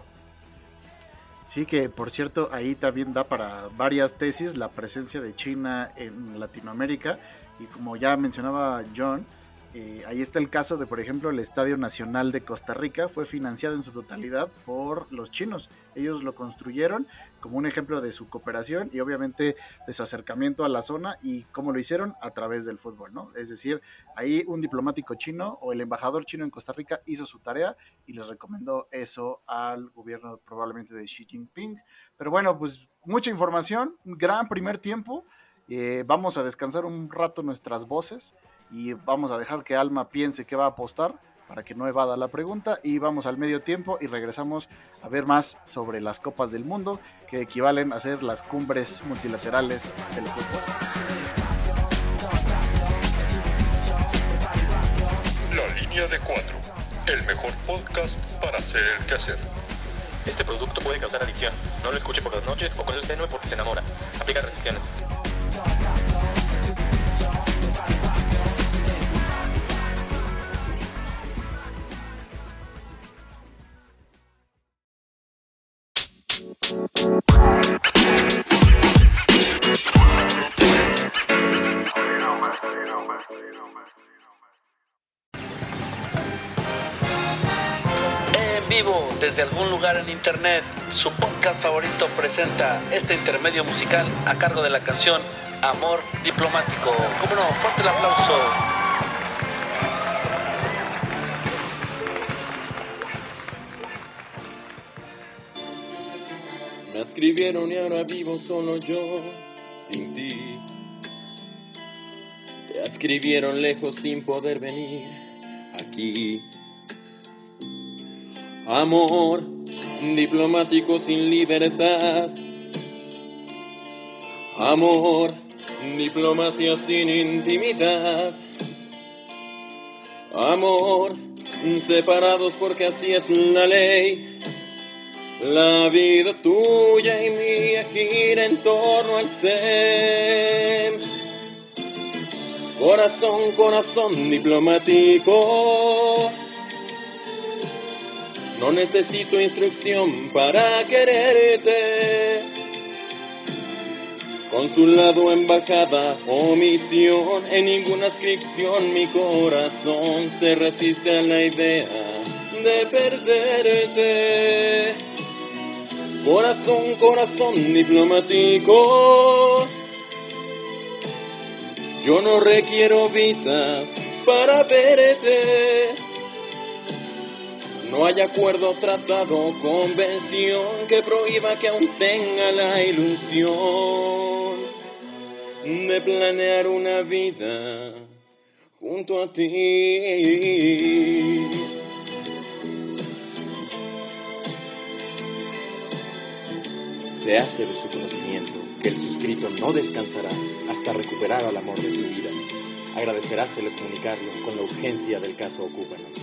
Sí, que por cierto, ahí también da para varias tesis la presencia de China en Latinoamérica. Y como ya mencionaba John, eh, ahí está el caso de, por ejemplo, el Estadio Nacional de Costa Rica, fue financiado en su totalidad por los chinos. Ellos lo construyeron como un ejemplo de su cooperación y obviamente de su acercamiento a la zona y cómo lo hicieron a través del fútbol, ¿no? Es decir, ahí un diplomático chino o el embajador chino en Costa Rica hizo su tarea y les recomendó eso al gobierno probablemente de Xi Jinping. Pero bueno, pues mucha información, gran primer tiempo. Eh, vamos a descansar un rato nuestras voces y vamos a dejar que Alma piense que va a apostar para que no evada la pregunta y vamos al medio tiempo y regresamos a ver más sobre las copas del mundo que equivalen a ser las cumbres multilaterales del fútbol. La línea de cuatro, el mejor podcast para hacer el quehacer. Este producto puede causar adicción. No lo escuche por las noches o con el tenue porque se enamora. Aplica restricciones. Desde algún lugar en internet, su podcast favorito presenta este intermedio musical a cargo de la canción Amor Diplomático. Como no, fuerte el aplauso. Me escribieron y ahora vivo solo yo, sin ti. Te escribieron lejos sin poder venir aquí. Amor diplomático sin libertad. Amor, diplomacia sin intimidad. Amor, separados porque así es la ley. La vida tuya y mía gira en torno al ser. Corazón, corazón diplomático. No necesito instrucción para quererte. Consulado, embajada o misión, en ninguna inscripción mi corazón se resiste a la idea de perderte. Corazón, corazón diplomático. Yo no requiero visas para verte. No hay acuerdo, tratado, convención que prohíba que aún tenga la ilusión de planear una vida junto a ti. se hace de su conocimiento que el suscrito no descansará hasta recuperar al amor de su vida. Agradecerás telecomunicarlo con la urgencia del caso Ocúpanos.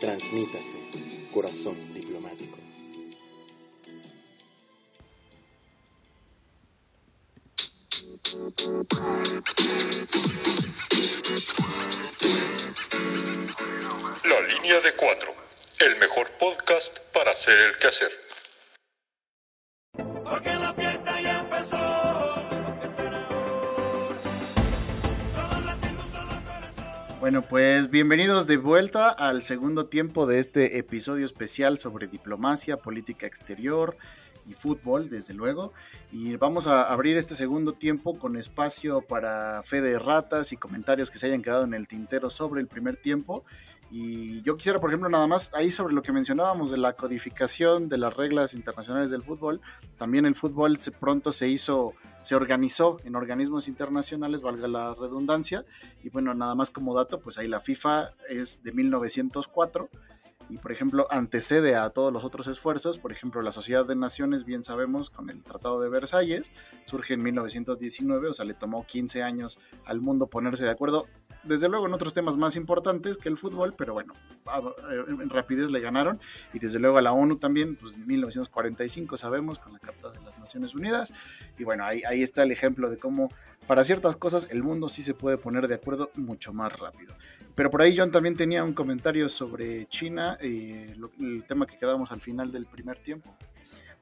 Transmítase, corazón diplomático. La línea de cuatro, el mejor podcast para hacer el quehacer. Bueno, pues bienvenidos de vuelta al segundo tiempo de este episodio especial sobre diplomacia, política exterior y fútbol, desde luego. Y vamos a abrir este segundo tiempo con espacio para fe de ratas y comentarios que se hayan quedado en el tintero sobre el primer tiempo. Y yo quisiera, por ejemplo, nada más ahí sobre lo que mencionábamos de la codificación de las reglas internacionales del fútbol. También el fútbol pronto se hizo, se organizó en organismos internacionales, valga la redundancia. Y bueno, nada más como dato, pues ahí la FIFA es de 1904 y por ejemplo antecede a todos los otros esfuerzos, por ejemplo la Sociedad de Naciones, bien sabemos, con el Tratado de Versalles, surge en 1919, o sea, le tomó 15 años al mundo ponerse de acuerdo, desde luego en otros temas más importantes que el fútbol, pero bueno, en rapidez le ganaron, y desde luego a la ONU también, pues 1945 sabemos, con la Carta de las Naciones Unidas, y bueno, ahí, ahí está el ejemplo de cómo para ciertas cosas el mundo sí se puede poner de acuerdo mucho más rápido. Pero por ahí John también tenía un comentario sobre China, eh, lo, el tema que quedamos al final del primer tiempo.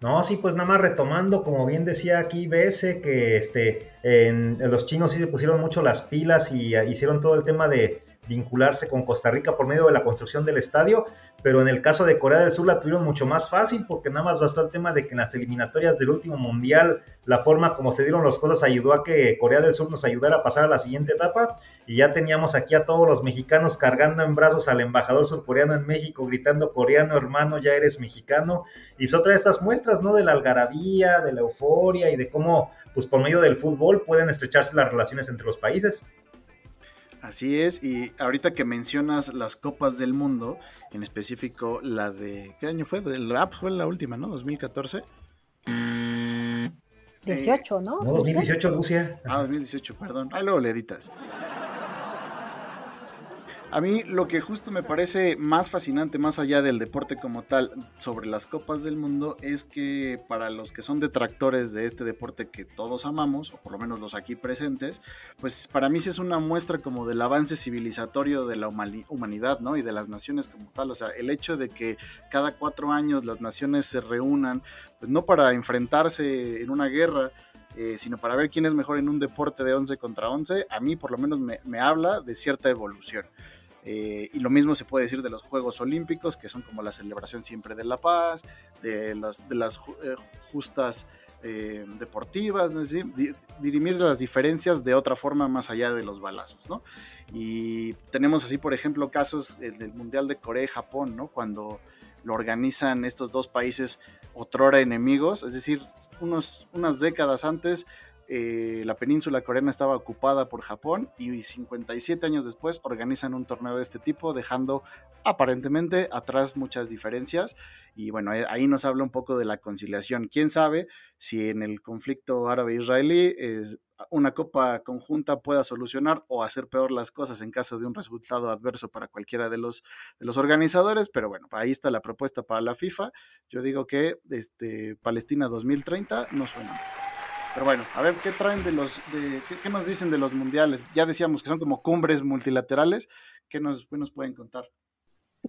No, sí, pues nada más retomando, como bien decía aquí BS, que este, en, los chinos sí se pusieron mucho las pilas y uh, hicieron todo el tema de vincularse con Costa Rica por medio de la construcción del estadio, pero en el caso de Corea del Sur la tuvieron mucho más fácil porque nada más bastó el tema de que en las eliminatorias del último mundial la forma como se dieron las cosas ayudó a que Corea del Sur nos ayudara a pasar a la siguiente etapa y ya teníamos aquí a todos los mexicanos cargando en brazos al embajador surcoreano en México gritando coreano hermano ya eres mexicano y pues otra de estas muestras no de la algarabía, de la euforia y de cómo pues por medio del fútbol pueden estrecharse las relaciones entre los países. Así es, y ahorita que mencionas las copas del mundo, en específico la de. ¿Qué año fue? El rap fue la última, ¿no? 2014. 18, ¿no? No, 2018 Rusia. Ah, 2018, perdón. Ah, luego le editas. A mí lo que justo me parece más fascinante, más allá del deporte como tal, sobre las Copas del Mundo, es que para los que son detractores de este deporte que todos amamos, o por lo menos los aquí presentes, pues para mí es una muestra como del avance civilizatorio de la humanidad, ¿no? Y de las naciones como tal. O sea, el hecho de que cada cuatro años las naciones se reúnan, pues no para enfrentarse en una guerra, eh, sino para ver quién es mejor en un deporte de 11 contra 11, a mí por lo menos me, me habla de cierta evolución. Eh, y lo mismo se puede decir de los Juegos Olímpicos, que son como la celebración siempre de la paz, de las, de las eh, justas eh, deportivas, dirimir las diferencias de otra forma más allá de los balazos, ¿no? Y tenemos así, por ejemplo, casos del Mundial de Corea y Japón, ¿no? Cuando lo organizan estos dos países otrora enemigos, es decir, unos, unas décadas antes eh, la península coreana estaba ocupada por Japón y 57 años después organizan un torneo de este tipo, dejando aparentemente atrás muchas diferencias. Y bueno, eh, ahí nos habla un poco de la conciliación. ¿Quién sabe si en el conflicto árabe-israelí una copa conjunta pueda solucionar o hacer peor las cosas en caso de un resultado adverso para cualquiera de los, organizadores? Pero bueno, ahí está la propuesta para la FIFA. Yo digo que este, Palestina 2030 no suena. Pero bueno, a ver qué traen de los, ¿qué, ¿qué, nos dicen de los mundiales. Ya decíamos que son como cumbres multilaterales. ¿Qué nos, qué nos pueden contar?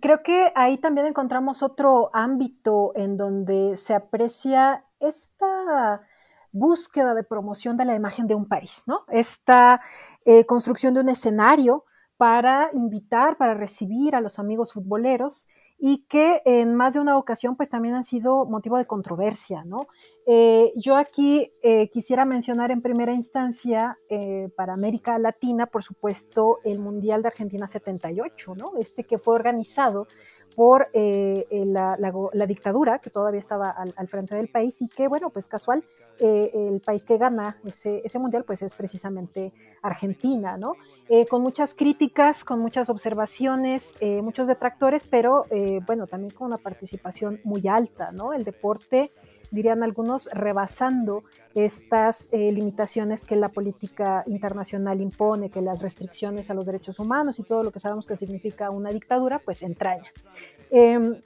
Creo que ahí también encontramos otro ámbito en donde se aprecia esta búsqueda de promoción de la imagen de un país, ¿no? Esta eh, construcción de un escenario para invitar, para recibir a los amigos futboleros y que en más de una ocasión pues también han sido motivo de controversia, ¿no? Eh, yo aquí eh, quisiera mencionar en primera instancia eh, para América Latina, por supuesto, el Mundial de Argentina 78, ¿no? Este que fue organizado por eh, la, la, dictadura que todavía estaba al, frente del país y que, bueno, pues casual, eh, el país que gana ese, mundial pues es precisamente Argentina, ¿no? Eh, con muchas críticas, con muchas observaciones, eh, muchos detractores, pero bueno, también con una participación muy alta, ¿no? El deporte dirían algunos, rebasando estas eh, limitaciones que la política internacional impone, que las restricciones a los derechos humanos y todo lo que sabemos que significa una dictadura, pues entraña. Em,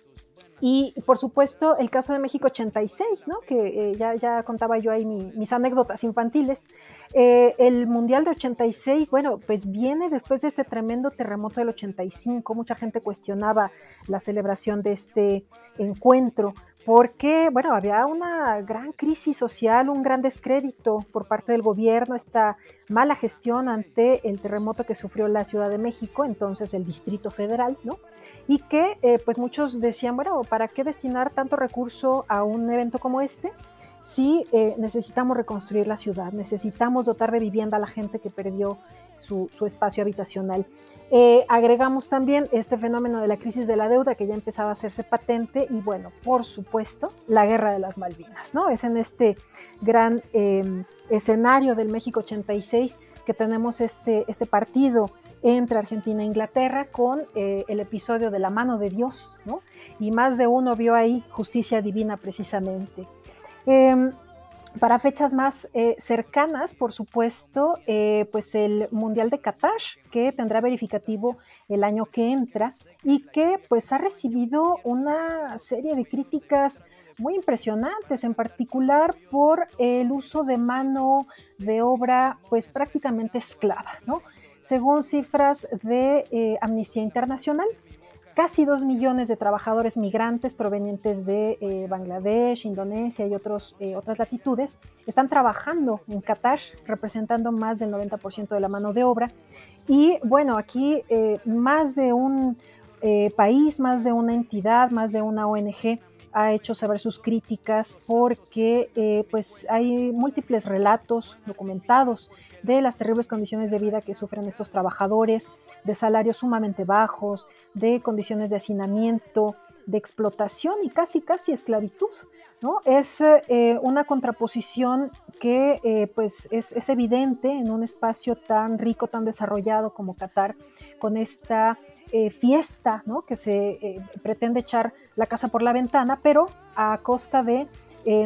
y por supuesto el caso de México 86, ¿no? que eh, ya, ya contaba yo ahí mis anécdotas infantiles. Eh, el Mundial de 86, bueno, pues viene después de este tremendo terremoto del 85. Mucha gente cuestionaba la celebración de este encuentro porque, bueno, había una gran crisis social, un gran descrédito por parte del gobierno, esta mala gestión ante el terremoto que sufrió la Ciudad de México, entonces el Distrito Federal, ¿no? Y que, eh, pues muchos decían, bueno, ¿para qué destinar tanto recurso a un evento como este? Si eh, necesitamos reconstruir la ciudad, necesitamos dotar de vivienda a la gente que perdió su, espacio habitacional. Eh, agregamos también este fenómeno de la crisis de la deuda que ya empezaba a hacerse patente y bueno, por supuesto, la guerra de las Malvinas, ¿no? Es en este gran em, escenario del México 86 que tenemos este, este partido entre Argentina e Inglaterra con eh, el episodio de la mano de Dios, ¿no? Y más de uno vio ahí justicia divina precisamente. Em, para fechas más eh, cercanas, por supuesto, eh, pues el Mundial de Qatar, que tendrá verificativo el año que entra y que pues ha recibido una serie de críticas muy impresionantes, en particular por el uso de mano de obra pues prácticamente esclava, ¿no? Según cifras de eh, Amnistía Internacional, casi dos millones de trabajadores migrantes provenientes de eh, Bangladesh, Indonesia y otros, eh, otras latitudes están trabajando en Qatar, representando más del 90% de la mano de obra. Y bueno, aquí eh, más de un país, más de una entidad, más de una ONG ha hecho saber sus críticas porque pues hay múltiples relatos documentados de las terribles condiciones de vida que sufren estos trabajadores, de salarios sumamente bajos, de condiciones de hacinamiento, de explotación y casi casi esclavitud. ¿no? Es eh, una contraposición que eh, pues es, evidente en un espacio tan rico, tan desarrollado como Qatar, con esta eh, fiesta ¿no? que se pretende echar la casa por la ventana, pero a costa de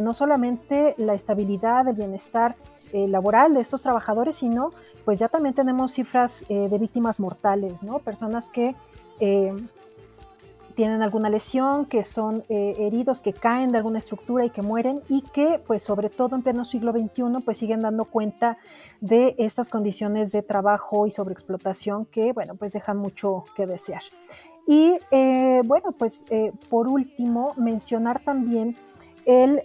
no solamente la estabilidad, el bienestar eh, laboral de estos trabajadores, sino pues ya también tenemos cifras eh, de víctimas mortales, ¿no? Personas que eh, tienen alguna lesión, que son heridos, que caen de alguna estructura y que mueren y que pues sobre todo en pleno siglo XXI pues siguen dando cuenta de estas condiciones de trabajo y sobreexplotación que bueno pues dejan mucho que desear. Y bueno pues por último mencionar también el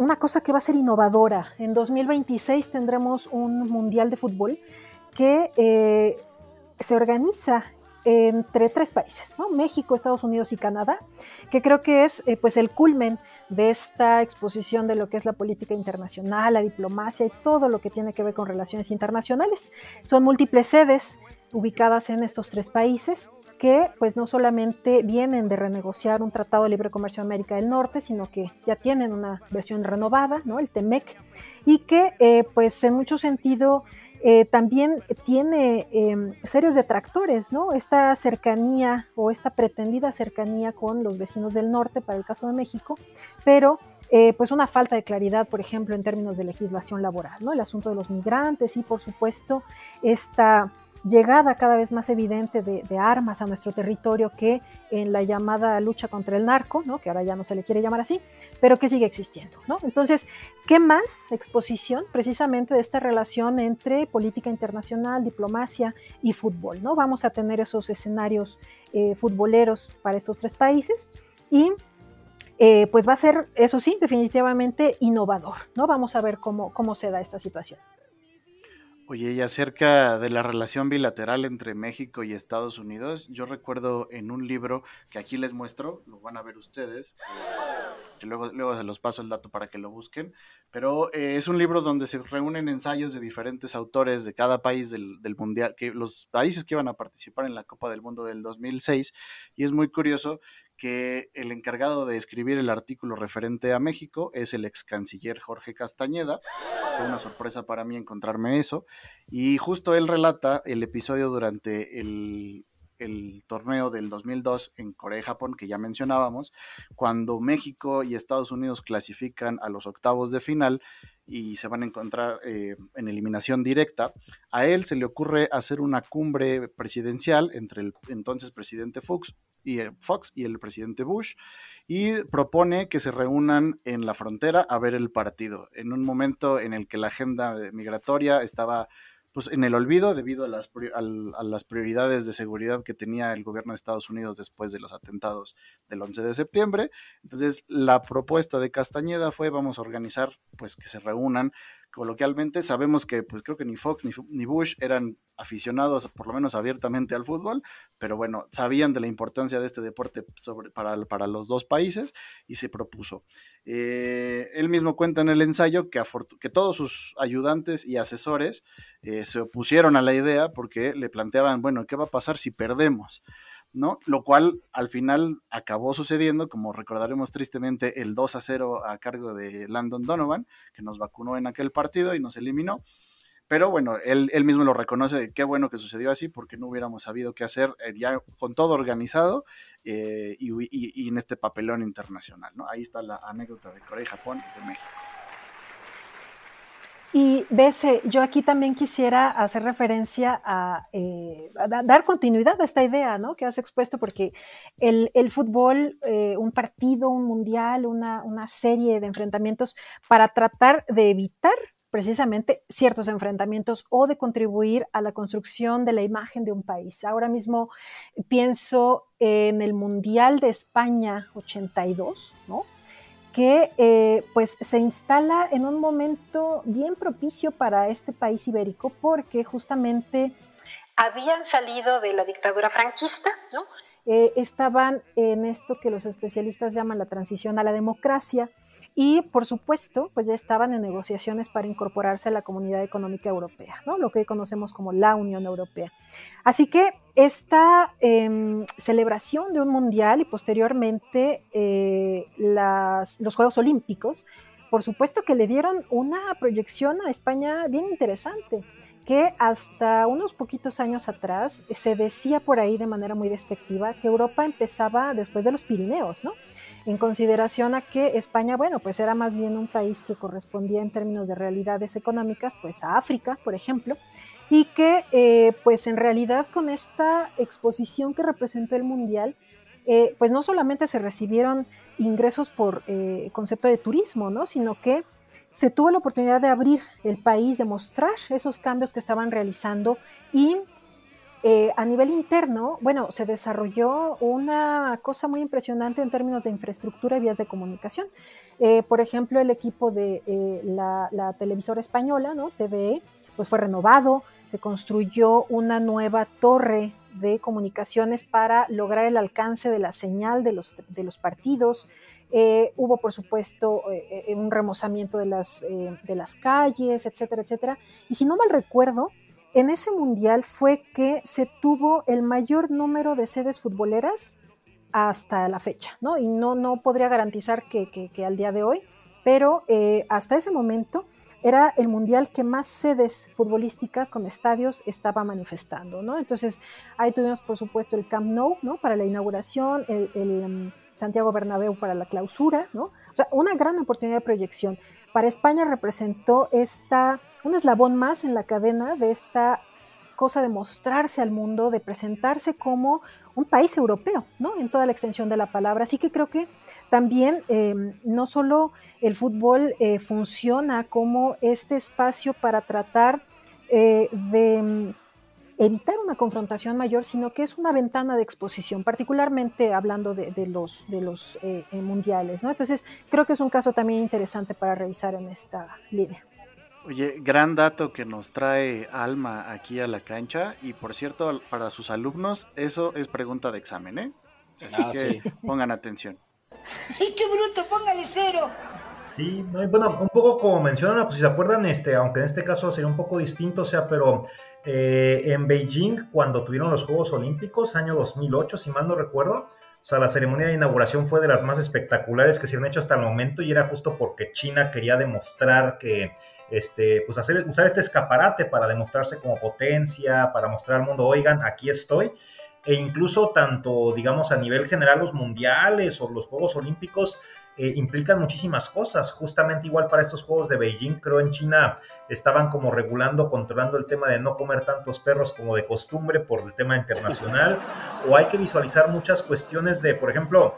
una cosa que va a ser innovadora. En 2026 tendremos un Mundial de Fútbol que eh, se organiza entre tres países, México, Estados Unidos y Canadá, que creo que es eh, pues el culmen de esta exposición de lo que es la política internacional, la diplomacia y todo lo que tiene que ver con relaciones internacionales. Son múltiples sedes ubicadas en estos tres países que pues no solamente vienen de renegociar un tratado de libre comercio América del Norte, sino que ya tienen una versión renovada, ¿no? el TEMEC, y que eh, pues en mucho sentido eh, también tiene em, serios detractores, ¿no? Esta cercanía o esta pretendida cercanía con los vecinos del norte para el caso de México, pero eh, pues una falta de claridad, por ejemplo, en términos de legislación laboral, ¿no? El asunto de los migrantes y, por supuesto, esta llegada cada vez más evidente de, armas a nuestro territorio que en la llamada lucha contra el narco, ¿no? que ahora ya no se le quiere llamar así, pero que sigue existiendo. ¿no? Entonces, ¿qué más exposición precisamente de esta relación entre política internacional, diplomacia y fútbol? ¿no? Vamos a tener esos escenarios eh, futboleros para estos tres países y eh, pues va a ser, eso sí, definitivamente innovador. ¿no? Vamos a ver cómo, cómo se da esta situación. Oye, y acerca de la relación bilateral entre México y Estados Unidos, yo recuerdo en un libro que aquí les muestro, lo van a ver ustedes, que luego, luego se los paso el dato para que lo busquen, pero eh, es un libro donde se reúnen ensayos de diferentes autores de cada país del, del, Mundial, que los países que iban a participar en la Copa del Mundo del 2006, y es muy curioso que el encargado de escribir el artículo referente a México es el ex canciller Jorge Castañeda. Fue una sorpresa para mí encontrarme eso. Y justo él relata el episodio durante el, el torneo del 2002 en Corea y Japón, que ya mencionábamos, cuando México y Estados Unidos clasifican a los octavos de final y se van a encontrar eh, en eliminación directa, a él se le ocurre hacer una cumbre presidencial entre el entonces presidente Fox y el Fox y el presidente Bush y propone que se reúnan en la frontera a ver el partido. En un momento en el que la agenda migratoria estaba pues en el olvido debido a las, a las, prioridades de seguridad que tenía el gobierno de Estados Unidos después de los atentados del 11 de septiembre. Entonces, la propuesta de Castañeda fue vamos a organizar pues que se reúnan coloquialmente. Sabemos que pues creo que ni Fox ni, Bush eran aficionados por lo menos abiertamente al fútbol, pero bueno, sabían de la importancia de este deporte sobre, para, para los dos países y se propuso. Eh, él mismo cuenta en el ensayo que, todos sus ayudantes y asesores eh, se opusieron a la idea porque le planteaban, bueno, ¿qué va a pasar si perdemos? ¿no? Lo cual al final acabó sucediendo, como recordaremos tristemente, el 2 a 0 a cargo de Landon Donovan, que nos vacunó en aquel partido y nos eliminó. Pero bueno, él, él mismo lo reconoce de qué bueno que sucedió así, porque no hubiéramos sabido qué hacer eh, ya con todo organizado eh, y, en este papelón internacional. ¿no? Ahí está la anécdota de Corea y Japón y de México. Y Bese, yo aquí también quisiera hacer referencia a, eh, dar continuidad a esta idea ¿no? que has expuesto, porque el, el fútbol, un partido, un mundial, una, una serie de enfrentamientos para tratar de evitar precisamente ciertos enfrentamientos o de contribuir a la construcción de la imagen de un país. Ahora mismo pienso en el Mundial de España 82, ¿no? que eh, pues se instala en un momento bien propicio para este país ibérico porque justamente habían salido de la dictadura franquista, ¿no? Eh, estaban en esto que los especialistas llaman la transición a la democracia, y por supuesto, pues ya estaban en negociaciones para incorporarse a la Comunidad Económica Europea, ¿no? lo que conocemos como la Unión Europea. Así que esta eh, celebración de un mundial y posteriormente eh, los Juegos Olímpicos, por supuesto que le dieron una proyección a España bien interesante, que hasta unos poquitos años atrás se decía por ahí de manera muy despectiva que Europa empezaba después de los Pirineos, ¿no? En consideración a que España, bueno, pues era más bien un país que correspondía en términos de realidades económicas, pues a África, por ejemplo, y que eh, pues en realidad con esta exposición que representó el Mundial, eh, pues no solamente se recibieron ingresos por eh, concepto de turismo, ¿no? sino que se tuvo la oportunidad de abrir el país, de mostrar esos cambios que estaban realizando y eh, a nivel interno, bueno, se desarrolló una cosa muy impresionante en términos de infraestructura y vías de comunicación. Eh, por ejemplo, el equipo de eh, la, televisora española, ¿no? TVE, pues fue renovado, se construyó una nueva torre de comunicaciones para lograr el alcance de la señal de los, de los partidos. hubo, por supuesto, un remozamiento de las, de las calles, etcétera, etcétera. Y si no mal recuerdo, en ese mundial fue que se tuvo el mayor número de sedes futboleras hasta la fecha, ¿no? Y no, no podría garantizar que, que, al día de hoy, pero eh, hasta ese momento era el mundial que más sedes futbolísticas con estadios estaba manifestando, ¿no? Entonces ahí tuvimos, por supuesto, el Camp Nou, ¿no? Para la inauguración, el, um, Santiago Bernabéu para la clausura, ¿no? O sea, una gran oportunidad de proyección. Para España representó esta, un eslabón más en la cadena de esta cosa de mostrarse al mundo, de presentarse como un país europeo, ¿no? En toda la extensión de la palabra. Así que creo que también eh, no solo el fútbol eh, funciona como este espacio para tratar eh, de evitar una confrontación mayor, sino que es una ventana de exposición, particularmente hablando de, de los, de los eh, eh, mundiales. ¿no? Entonces, creo que es un caso también interesante para revisar en esta línea. Oye, gran dato que nos trae Alma aquí a la cancha y por cierto, para sus alumnos, eso es pregunta de examen, ¿eh? Así ah, que sí. pongan atención. ¡Ay, qué bruto! ¡Póngale cero! Sí, bueno, un poco como mencionan, pues si se acuerdan, este, aunque en este caso sería un poco distinto, o sea, pero eh, en Beijing, cuando tuvieron los Juegos Olímpicos, año 2008, si mal no recuerdo, o sea, la ceremonia de inauguración fue de las más espectaculares que se han hecho hasta el momento y era justo porque China quería demostrar que, este, pues hacer, usar este escaparate para demostrarse como potencia, para mostrar al mundo, oigan, aquí estoy. e incluso tanto, digamos, a nivel general los mundiales o los Juegos Olímpicos eh, implican muchísimas cosas. Justamente igual para estos Juegos de Beijing, creo en China estaban como regulando, controlando el tema de no comer tantos perros como de costumbre por el tema internacional, (laughs) o hay que visualizar muchas cuestiones de, por ejemplo,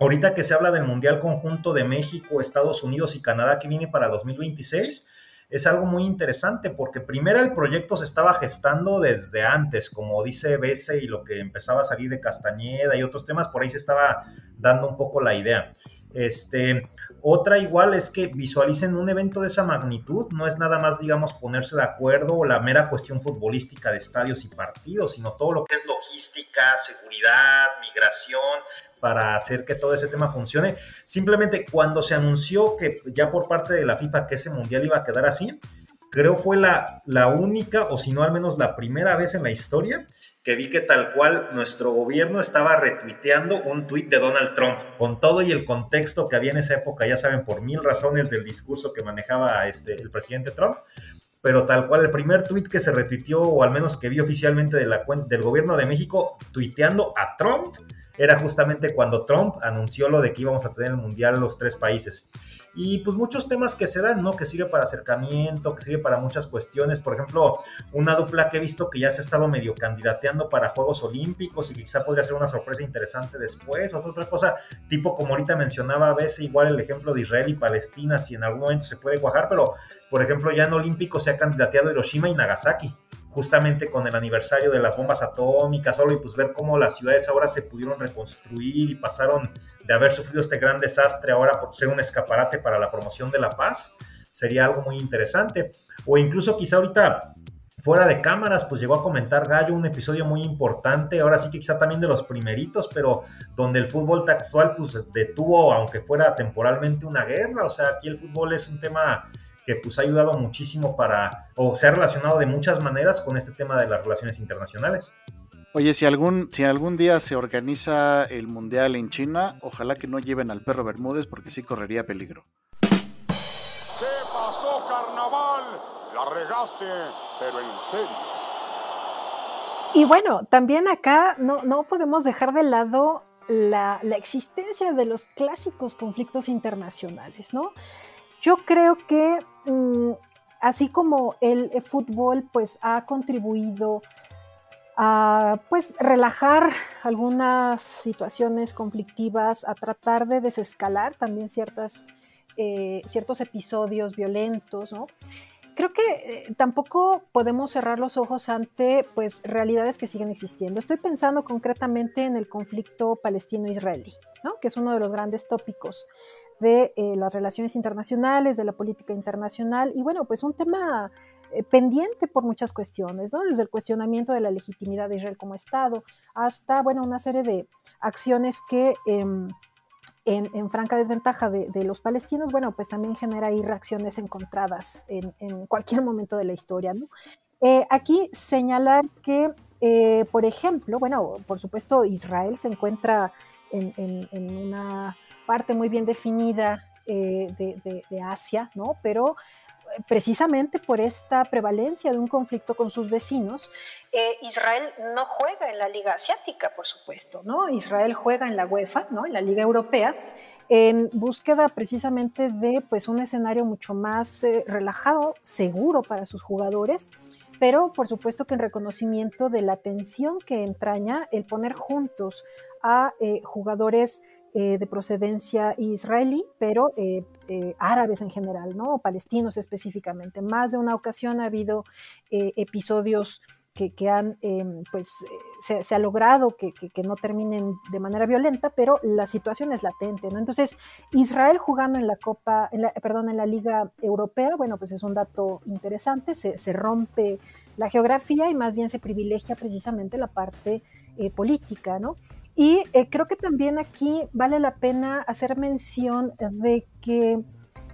ahorita que se habla del Mundial Conjunto de México, Estados Unidos y Canadá que viene para 2026, es algo muy interesante porque primero el proyecto se estaba gestando desde antes, como dice Bese y lo que empezaba a salir de Castañeda y otros temas, por ahí se estaba dando un poco la idea. Este, otra igual es que visualicen un evento de esa magnitud, no es nada más, digamos, ponerse de acuerdo o la mera cuestión futbolística de estadios y partidos, sino todo lo que es logística, seguridad, migración, para hacer que todo ese tema funcione. Simplemente cuando se anunció que ya por parte de la FIFA que ese mundial iba a quedar así, creo fue la, la única, o si no al menos la primera vez en la historia, que vi que tal cual nuestro gobierno estaba retuiteando un tuit de Donald Trump, con todo y el contexto que había en esa época, ya saben, por mil razones del discurso que manejaba este, el presidente Trump, pero tal cual el primer tuit que se retuiteó, o al menos que vi oficialmente de la, del gobierno de México, tuiteando a Trump, era justamente cuando Trump anunció lo de que íbamos a tener el Mundial los tres países. Y pues muchos temas que se dan, ¿no? Que sirve para acercamiento, que sirve para muchas cuestiones. Por ejemplo, una dupla que he visto que ya se ha estado medio candidateando para Juegos Olímpicos y que quizá podría ser una sorpresa interesante después. O otra cosa, tipo como ahorita mencionaba a veces, igual el ejemplo de Israel y Palestina, si en algún momento se puede cuajar, pero por ejemplo ya en Olímpicos se ha candidateado Hiroshima y Nagasaki justamente con el aniversario de las bombas atómicas, solo y pues ver cómo las ciudades ahora se pudieron reconstruir y pasaron de haber sufrido este gran desastre ahora por ser un escaparate para la promoción de la paz, sería algo muy interesante. O incluso quizá ahorita fuera de cámaras, pues llegó a comentar Gallo un episodio muy importante, ahora sí que quizá también de los primeritos, pero donde el fútbol textual pues detuvo, aunque fuera temporalmente, una guerra, o sea, aquí el fútbol es un tema que pues ha ayudado muchísimo para, o se ha relacionado de muchas maneras con este tema de las relaciones internacionales. Oye, si algún, si algún día se organiza el Mundial en China, ojalá que no lleven al perro Bermúdez porque sí correría peligro. ¿Qué pasó, carnaval? La regaste, pero en serio. Y bueno, también acá no, no podemos dejar de lado la, la, existencia de los clásicos conflictos internacionales, ¿no? Yo creo que mm, así como el, fútbol pues ha contribuido a pues relajar algunas situaciones conflictivas, a tratar de desescalar también ciertas, eh, ciertos episodios violentos, ¿no? creo que eh, tampoco podemos cerrar los ojos ante pues realidades que siguen existiendo. Estoy pensando concretamente en el conflicto palestino-israelí, ¿no? que es uno de los grandes tópicos de eh, las relaciones internacionales, de la política internacional, y bueno, pues un tema eh, pendiente por muchas cuestiones, ¿no? Desde el cuestionamiento de la legitimidad de Israel como Estado hasta, bueno, una serie de acciones que em, en, franca desventaja de, los palestinos, bueno, pues también genera ahí reacciones encontradas en, cualquier momento de la historia. Eh, aquí señalar que, por ejemplo, bueno, por supuesto, Israel se encuentra en, una parte muy bien definida eh, de, Asia, ¿no? Pero eh, precisamente por esta prevalencia de un conflicto con sus vecinos, eh, Israel no juega en la Liga Asiática, por supuesto, ¿no? Israel juega en la UEFA, ¿no? En la Liga Europea, en búsqueda precisamente de pues un escenario mucho más relajado, seguro para sus jugadores, pero por supuesto que en reconocimiento de la tensión que entraña el poner juntos a jugadores eh, de procedencia israelí, pero eh, eh, árabes en general, ¿no? Palestinos específicamente. Más de una ocasión ha habido episodios que, que, han, em, pues, se, ha logrado que, que, no terminen de manera violenta, pero la situación es latente, ¿no? Entonces, Israel jugando en la Copa, en la, perdón, en la Liga Europea, bueno, pues es un dato interesante, se, se rompe la geografía y más bien se privilegia precisamente la parte política, ¿no? Y eh, creo que también aquí vale la pena hacer mención de que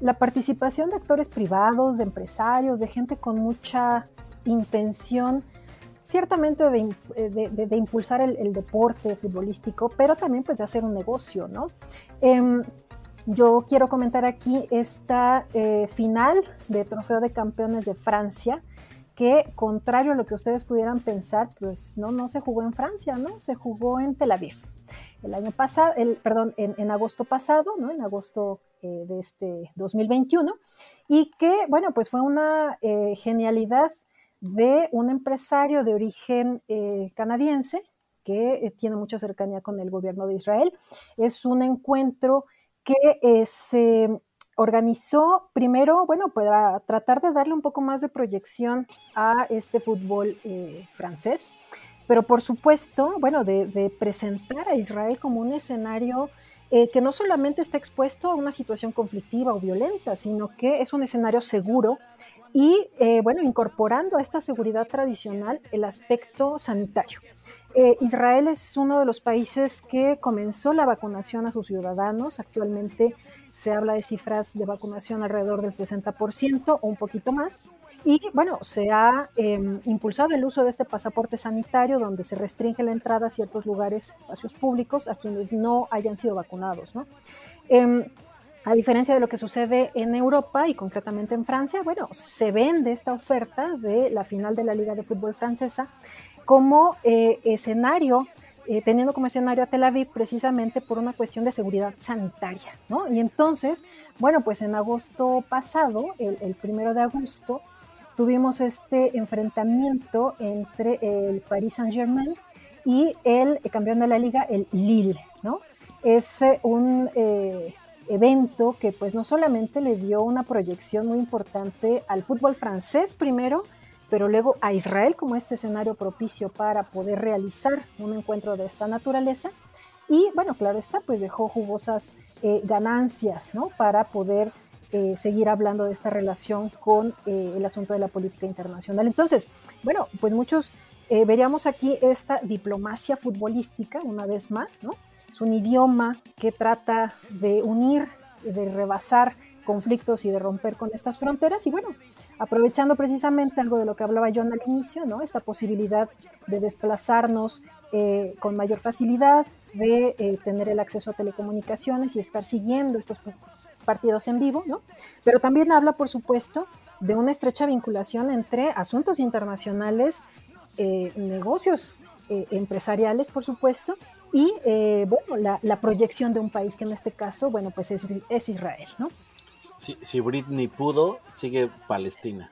la participación de actores privados, de empresarios, de gente con mucha intención, ciertamente de, eh, impulsar el, deporte futbolístico, pero también pues de hacer un negocio, ¿no? Em, yo quiero comentar aquí esta eh, final de Trofeo de Campeones de Francia, que contrario a lo que ustedes pudieran pensar, pues no, no se jugó en Francia, ¿no? Se jugó en Tel Aviv. El año pasado, el, perdón, en, agosto pasado, ¿no? En agosto eh, de este 2021, y que, bueno, pues fue una eh, genialidad de un empresario de origen eh, canadiense que tiene mucha cercanía con el gobierno de Israel. Es un encuentro que se organizó primero, bueno, para tratar de darle un poco más de proyección a este fútbol eh, francés, pero por supuesto, bueno, de, presentar a Israel como un escenario eh, que no solamente está expuesto a una situación conflictiva o violenta, sino que es un escenario seguro y, eh, bueno, incorporando a esta seguridad tradicional el aspecto sanitario. Israel es uno de los países que comenzó la vacunación a sus ciudadanos. Actualmente se habla de cifras de vacunación alrededor del 60% o un poquito más. Y bueno, se ha em, impulsado el uso de este pasaporte sanitario donde se restringe la entrada a ciertos lugares, espacios públicos, a quienes no hayan sido vacunados. ¿no? Em, a diferencia de lo que sucede en Europa y concretamente en Francia, bueno, se vende esta oferta de la final de la Liga de Fútbol Francesa como eh, escenario eh, teniendo como escenario a Tel Aviv precisamente por una cuestión de seguridad sanitaria, ¿no? Y entonces, bueno, pues en agosto pasado, el, primero de agosto, tuvimos este enfrentamiento entre el Paris Saint-Germain y el campeón de la liga, el Lille, ¿no? Es eh, un eh, evento que pues no solamente le dio una proyección muy importante al fútbol francés primero, pero luego a Israel como este escenario propicio para poder realizar un encuentro de esta naturaleza. Y bueno, claro está, pues dejó jugosas eh, ganancias ¿no? para poder eh, seguir hablando de esta relación con eh, el asunto de la política internacional. Entonces, bueno, pues muchos veríamos aquí esta diplomacia futbolística, una vez más, ¿no? Es un idioma que trata de unir, de rebasar conflictos y de romper con estas fronteras. Y bueno, aprovechando precisamente algo de lo que hablaba John al inicio, ¿no? Esta posibilidad de desplazarnos eh, con mayor facilidad, de eh, tener el acceso a telecomunicaciones y estar siguiendo estos partidos en vivo, ¿no? Pero también habla, por supuesto, de una estrecha vinculación entre asuntos internacionales, eh, negocios empresariales, por supuesto, y bueno, la, la, proyección de un país que en este caso, bueno, pues es, es Israel, ¿no? Si, Britney pudo, sigue Palestina.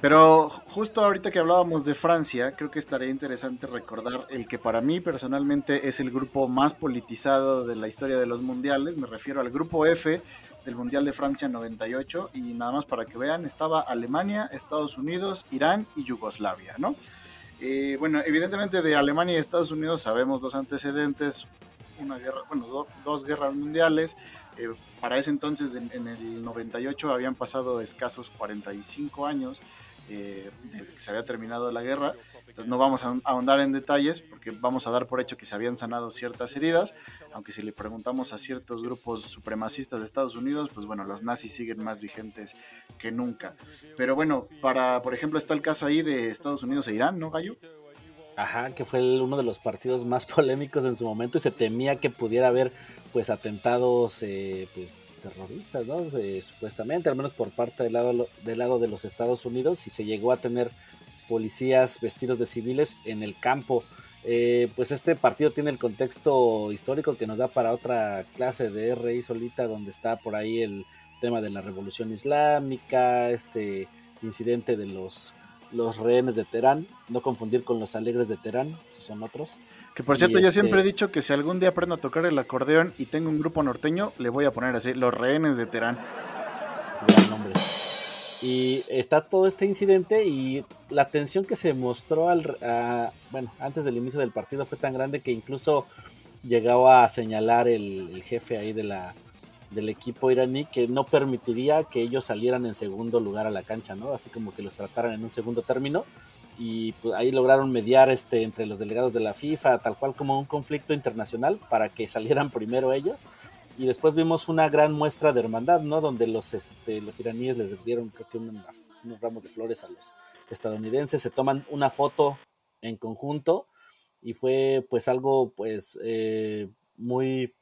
Pero justo ahorita que hablábamos de Francia, creo que estaría interesante recordar el que para mí personalmente es el grupo más politizado de la historia de los mundiales. Me refiero al grupo F del Mundial de Francia 98 y nada más para que vean, estaba Alemania, Estados Unidos, Irán y Yugoslavia, ¿no? Eh, bueno, evidentemente de Alemania y Estados Unidos sabemos los antecedentes, una guerra, bueno, dos guerras mundiales. Eh, para ese entonces, en, el 98, habían pasado escasos 45 años eh, desde que se había terminado la guerra. Entonces no vamos a ahondar en detalles porque vamos a dar por hecho que se habían sanado ciertas heridas, aunque si le preguntamos a ciertos grupos supremacistas de Estados Unidos, pues bueno, los nazis siguen más vigentes que nunca. Pero bueno, para, por ejemplo, está el caso ahí de Estados Unidos e Irán, ¿no, Gallo? Ajá, que fue uno de los partidos más (laughs) polémicos en su momento y se temía que pudiera haber pues atentados eh, pues terroristas, ¿no? supuestamente, al menos por parte del lado, del lado de los Estados Unidos y se llegó a tener policías vestidos de civiles en el campo. Eh, pues este partido tiene el contexto histórico que nos da para otra clase de RI solita donde está por ahí el tema de la revolución islámica, este incidente de los los rehenes de Terán, no confundir con los alegres de Terán, esos son otros. Que por cierto, yo este siempre he dicho que si algún día aprendo a tocar el acordeón y tengo un grupo norteño, le voy a poner así, los rehenes de Terán. Es nombre. Y está todo este incidente y la tensión que se mostró al, bueno, antes del inicio del partido fue tan grande que incluso llegó a señalar el jefe ahí de la, del equipo iraní que no permitiría que ellos salieran en segundo lugar a la cancha, ¿no? Así como que los trataran en un segundo término y pues ahí lograron mediar este entre los delegados de la FIFA, tal cual como un conflicto internacional para que salieran primero ellos y después vimos una gran muestra de hermandad, ¿no? Donde los este, los iraníes les dieron creo que unos ramos de flores a los estadounidenses, se toman una foto en conjunto y fue pues algo pues eh, muy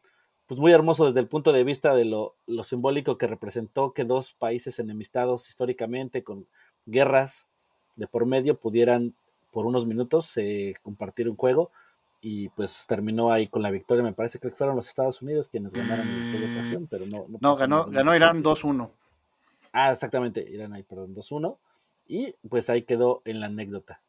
pues muy hermoso desde el punto de vista de lo, lo simbólico que representó que dos países enemistados históricamente con guerras de por medio pudieran por unos minutos eh, compartir un juego y pues terminó ahí con la victoria. Me parece que fueron los Estados Unidos quienes ganaron en aquella ocasión, pero no. No, no ganó, ganó Irán 2-1. Ah, exactamente, Irán ahí, perdón, 2-1. Y pues ahí quedó en la anécdota.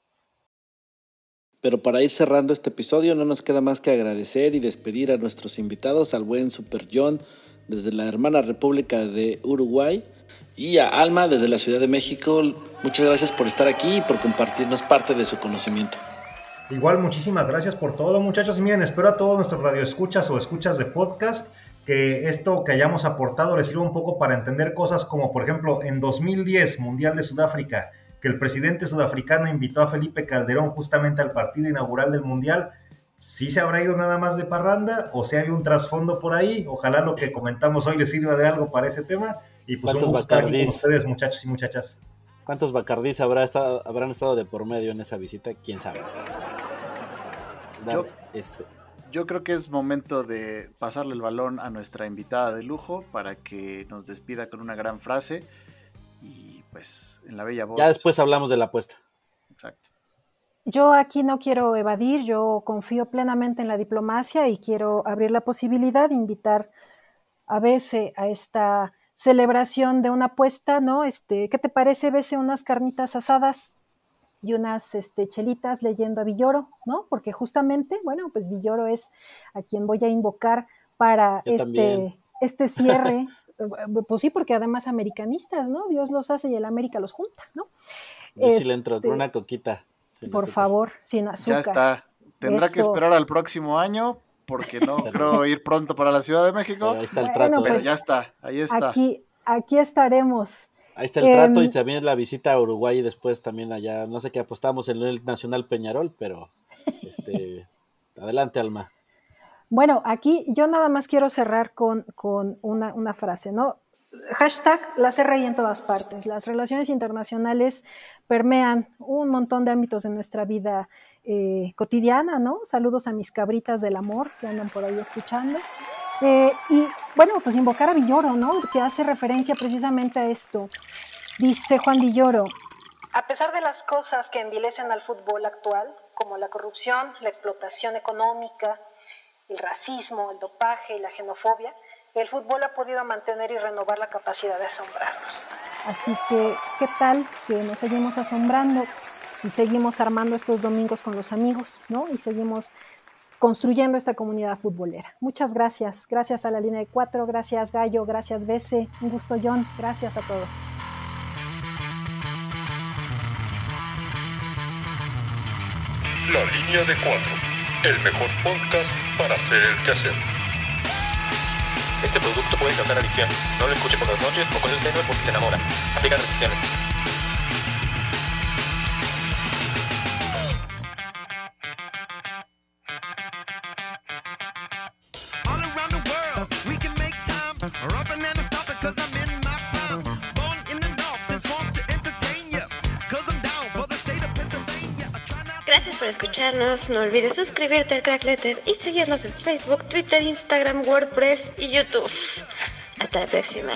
Pero para ir cerrando este episodio no nos queda más que agradecer y despedir a nuestros invitados, al buen Super John desde la hermana República de Uruguay y a Alma desde la Ciudad de México. Muchas gracias por estar aquí y por compartirnos parte de su conocimiento. Igual, muchísimas gracias por todo, muchachos. Y miren, espero a todos nuestros radioescuchas o escuchas de podcast que esto que hayamos aportado les sirva un poco para entender cosas como, por ejemplo, en 2010, Mundial de Sudáfrica, que el presidente sudafricano invitó a Felipe Calderón justamente al partido inaugural del Mundial. ¿Sí se habrá ido nada más de parranda o si hay un trasfondo por ahí? Ojalá lo que comentamos hoy les sirva de algo para ese tema. Y pues ¿Cuántos un gusto estar aquí con Bacardís? ustedes, muchachos y muchachas. ¿Cuántos Bacardís habrá estado, habrán estado de por medio en esa visita? ¿Quién sabe? Dale, Yo- este, Yo creo que es momento de pasarle el balón a nuestra invitada de lujo para que nos despida con una gran frase pues en la bella voz. ya después hablamos de la apuesta. Exacto. Yo aquí no quiero evadir, yo confío plenamente en la diplomacia y quiero abrir la posibilidad de invitar a Bese a esta celebración de una apuesta, ¿no? Este, ¿qué te parece, Bese, unas carnitas asadas y unas este, chelitas leyendo a Villoro, ¿no? Porque justamente, bueno, pues Villoro es a quien voy a invocar para Yo este, también. este cierre. (laughs) Pues sí, porque además americanistas, ¿no? Dios los hace y el América los junta, ¿no? Yo sí le entro Este, con una coquita. sin por azúcar. favor, sin azúcar. Ya está. Tendrá que esperar al próximo año porque no (laughs) creo ir pronto para la Ciudad de México. Pero ahí está el Bueno, trato. Pero pues, ya está, ahí está. Aquí, aquí estaremos. Ahí está el trato y Em, también la visita a Uruguay y después también allá. No sé qué apostamos en el Nacional Peñarol, pero este (laughs) adelante, Alma. Bueno, aquí yo nada más quiero cerrar con, con una, una frase, ¿no? Hashtag las RI en todas partes. Las relaciones internacionales permean un montón de ámbitos de nuestra vida eh, cotidiana, ¿no? Saludos a mis cabritas del amor que andan por ahí escuchando. Eh, y bueno, pues invocar a Villoro, ¿no? Que hace referencia precisamente a esto. Dice Juan Villoro, a pesar de las cosas que envilecen al fútbol actual, como la corrupción, la explotación económica, el racismo, el dopaje y la xenofobia, el fútbol ha podido mantener y renovar la capacidad de asombrarnos. Así que, ¿qué tal que nos seguimos asombrando y seguimos armando estos domingos con los amigos, ¿no? Y seguimos construyendo esta comunidad futbolera. Muchas gracias. Gracias a la línea de cuatro, gracias Gallo, gracias Bese, un gusto John, gracias a todos. La línea de cuatro, el mejor podcast para hacer el quehacer. Este producto puede causar adicción. No lo escuche por las noches o con el tenue porque se enamora. Aplica restricciones. Escucharnos. No olvides suscribirte al Crack Letter y seguirnos en Facebook, Twitter, Instagram, WordPress y YouTube. Hasta la próxima.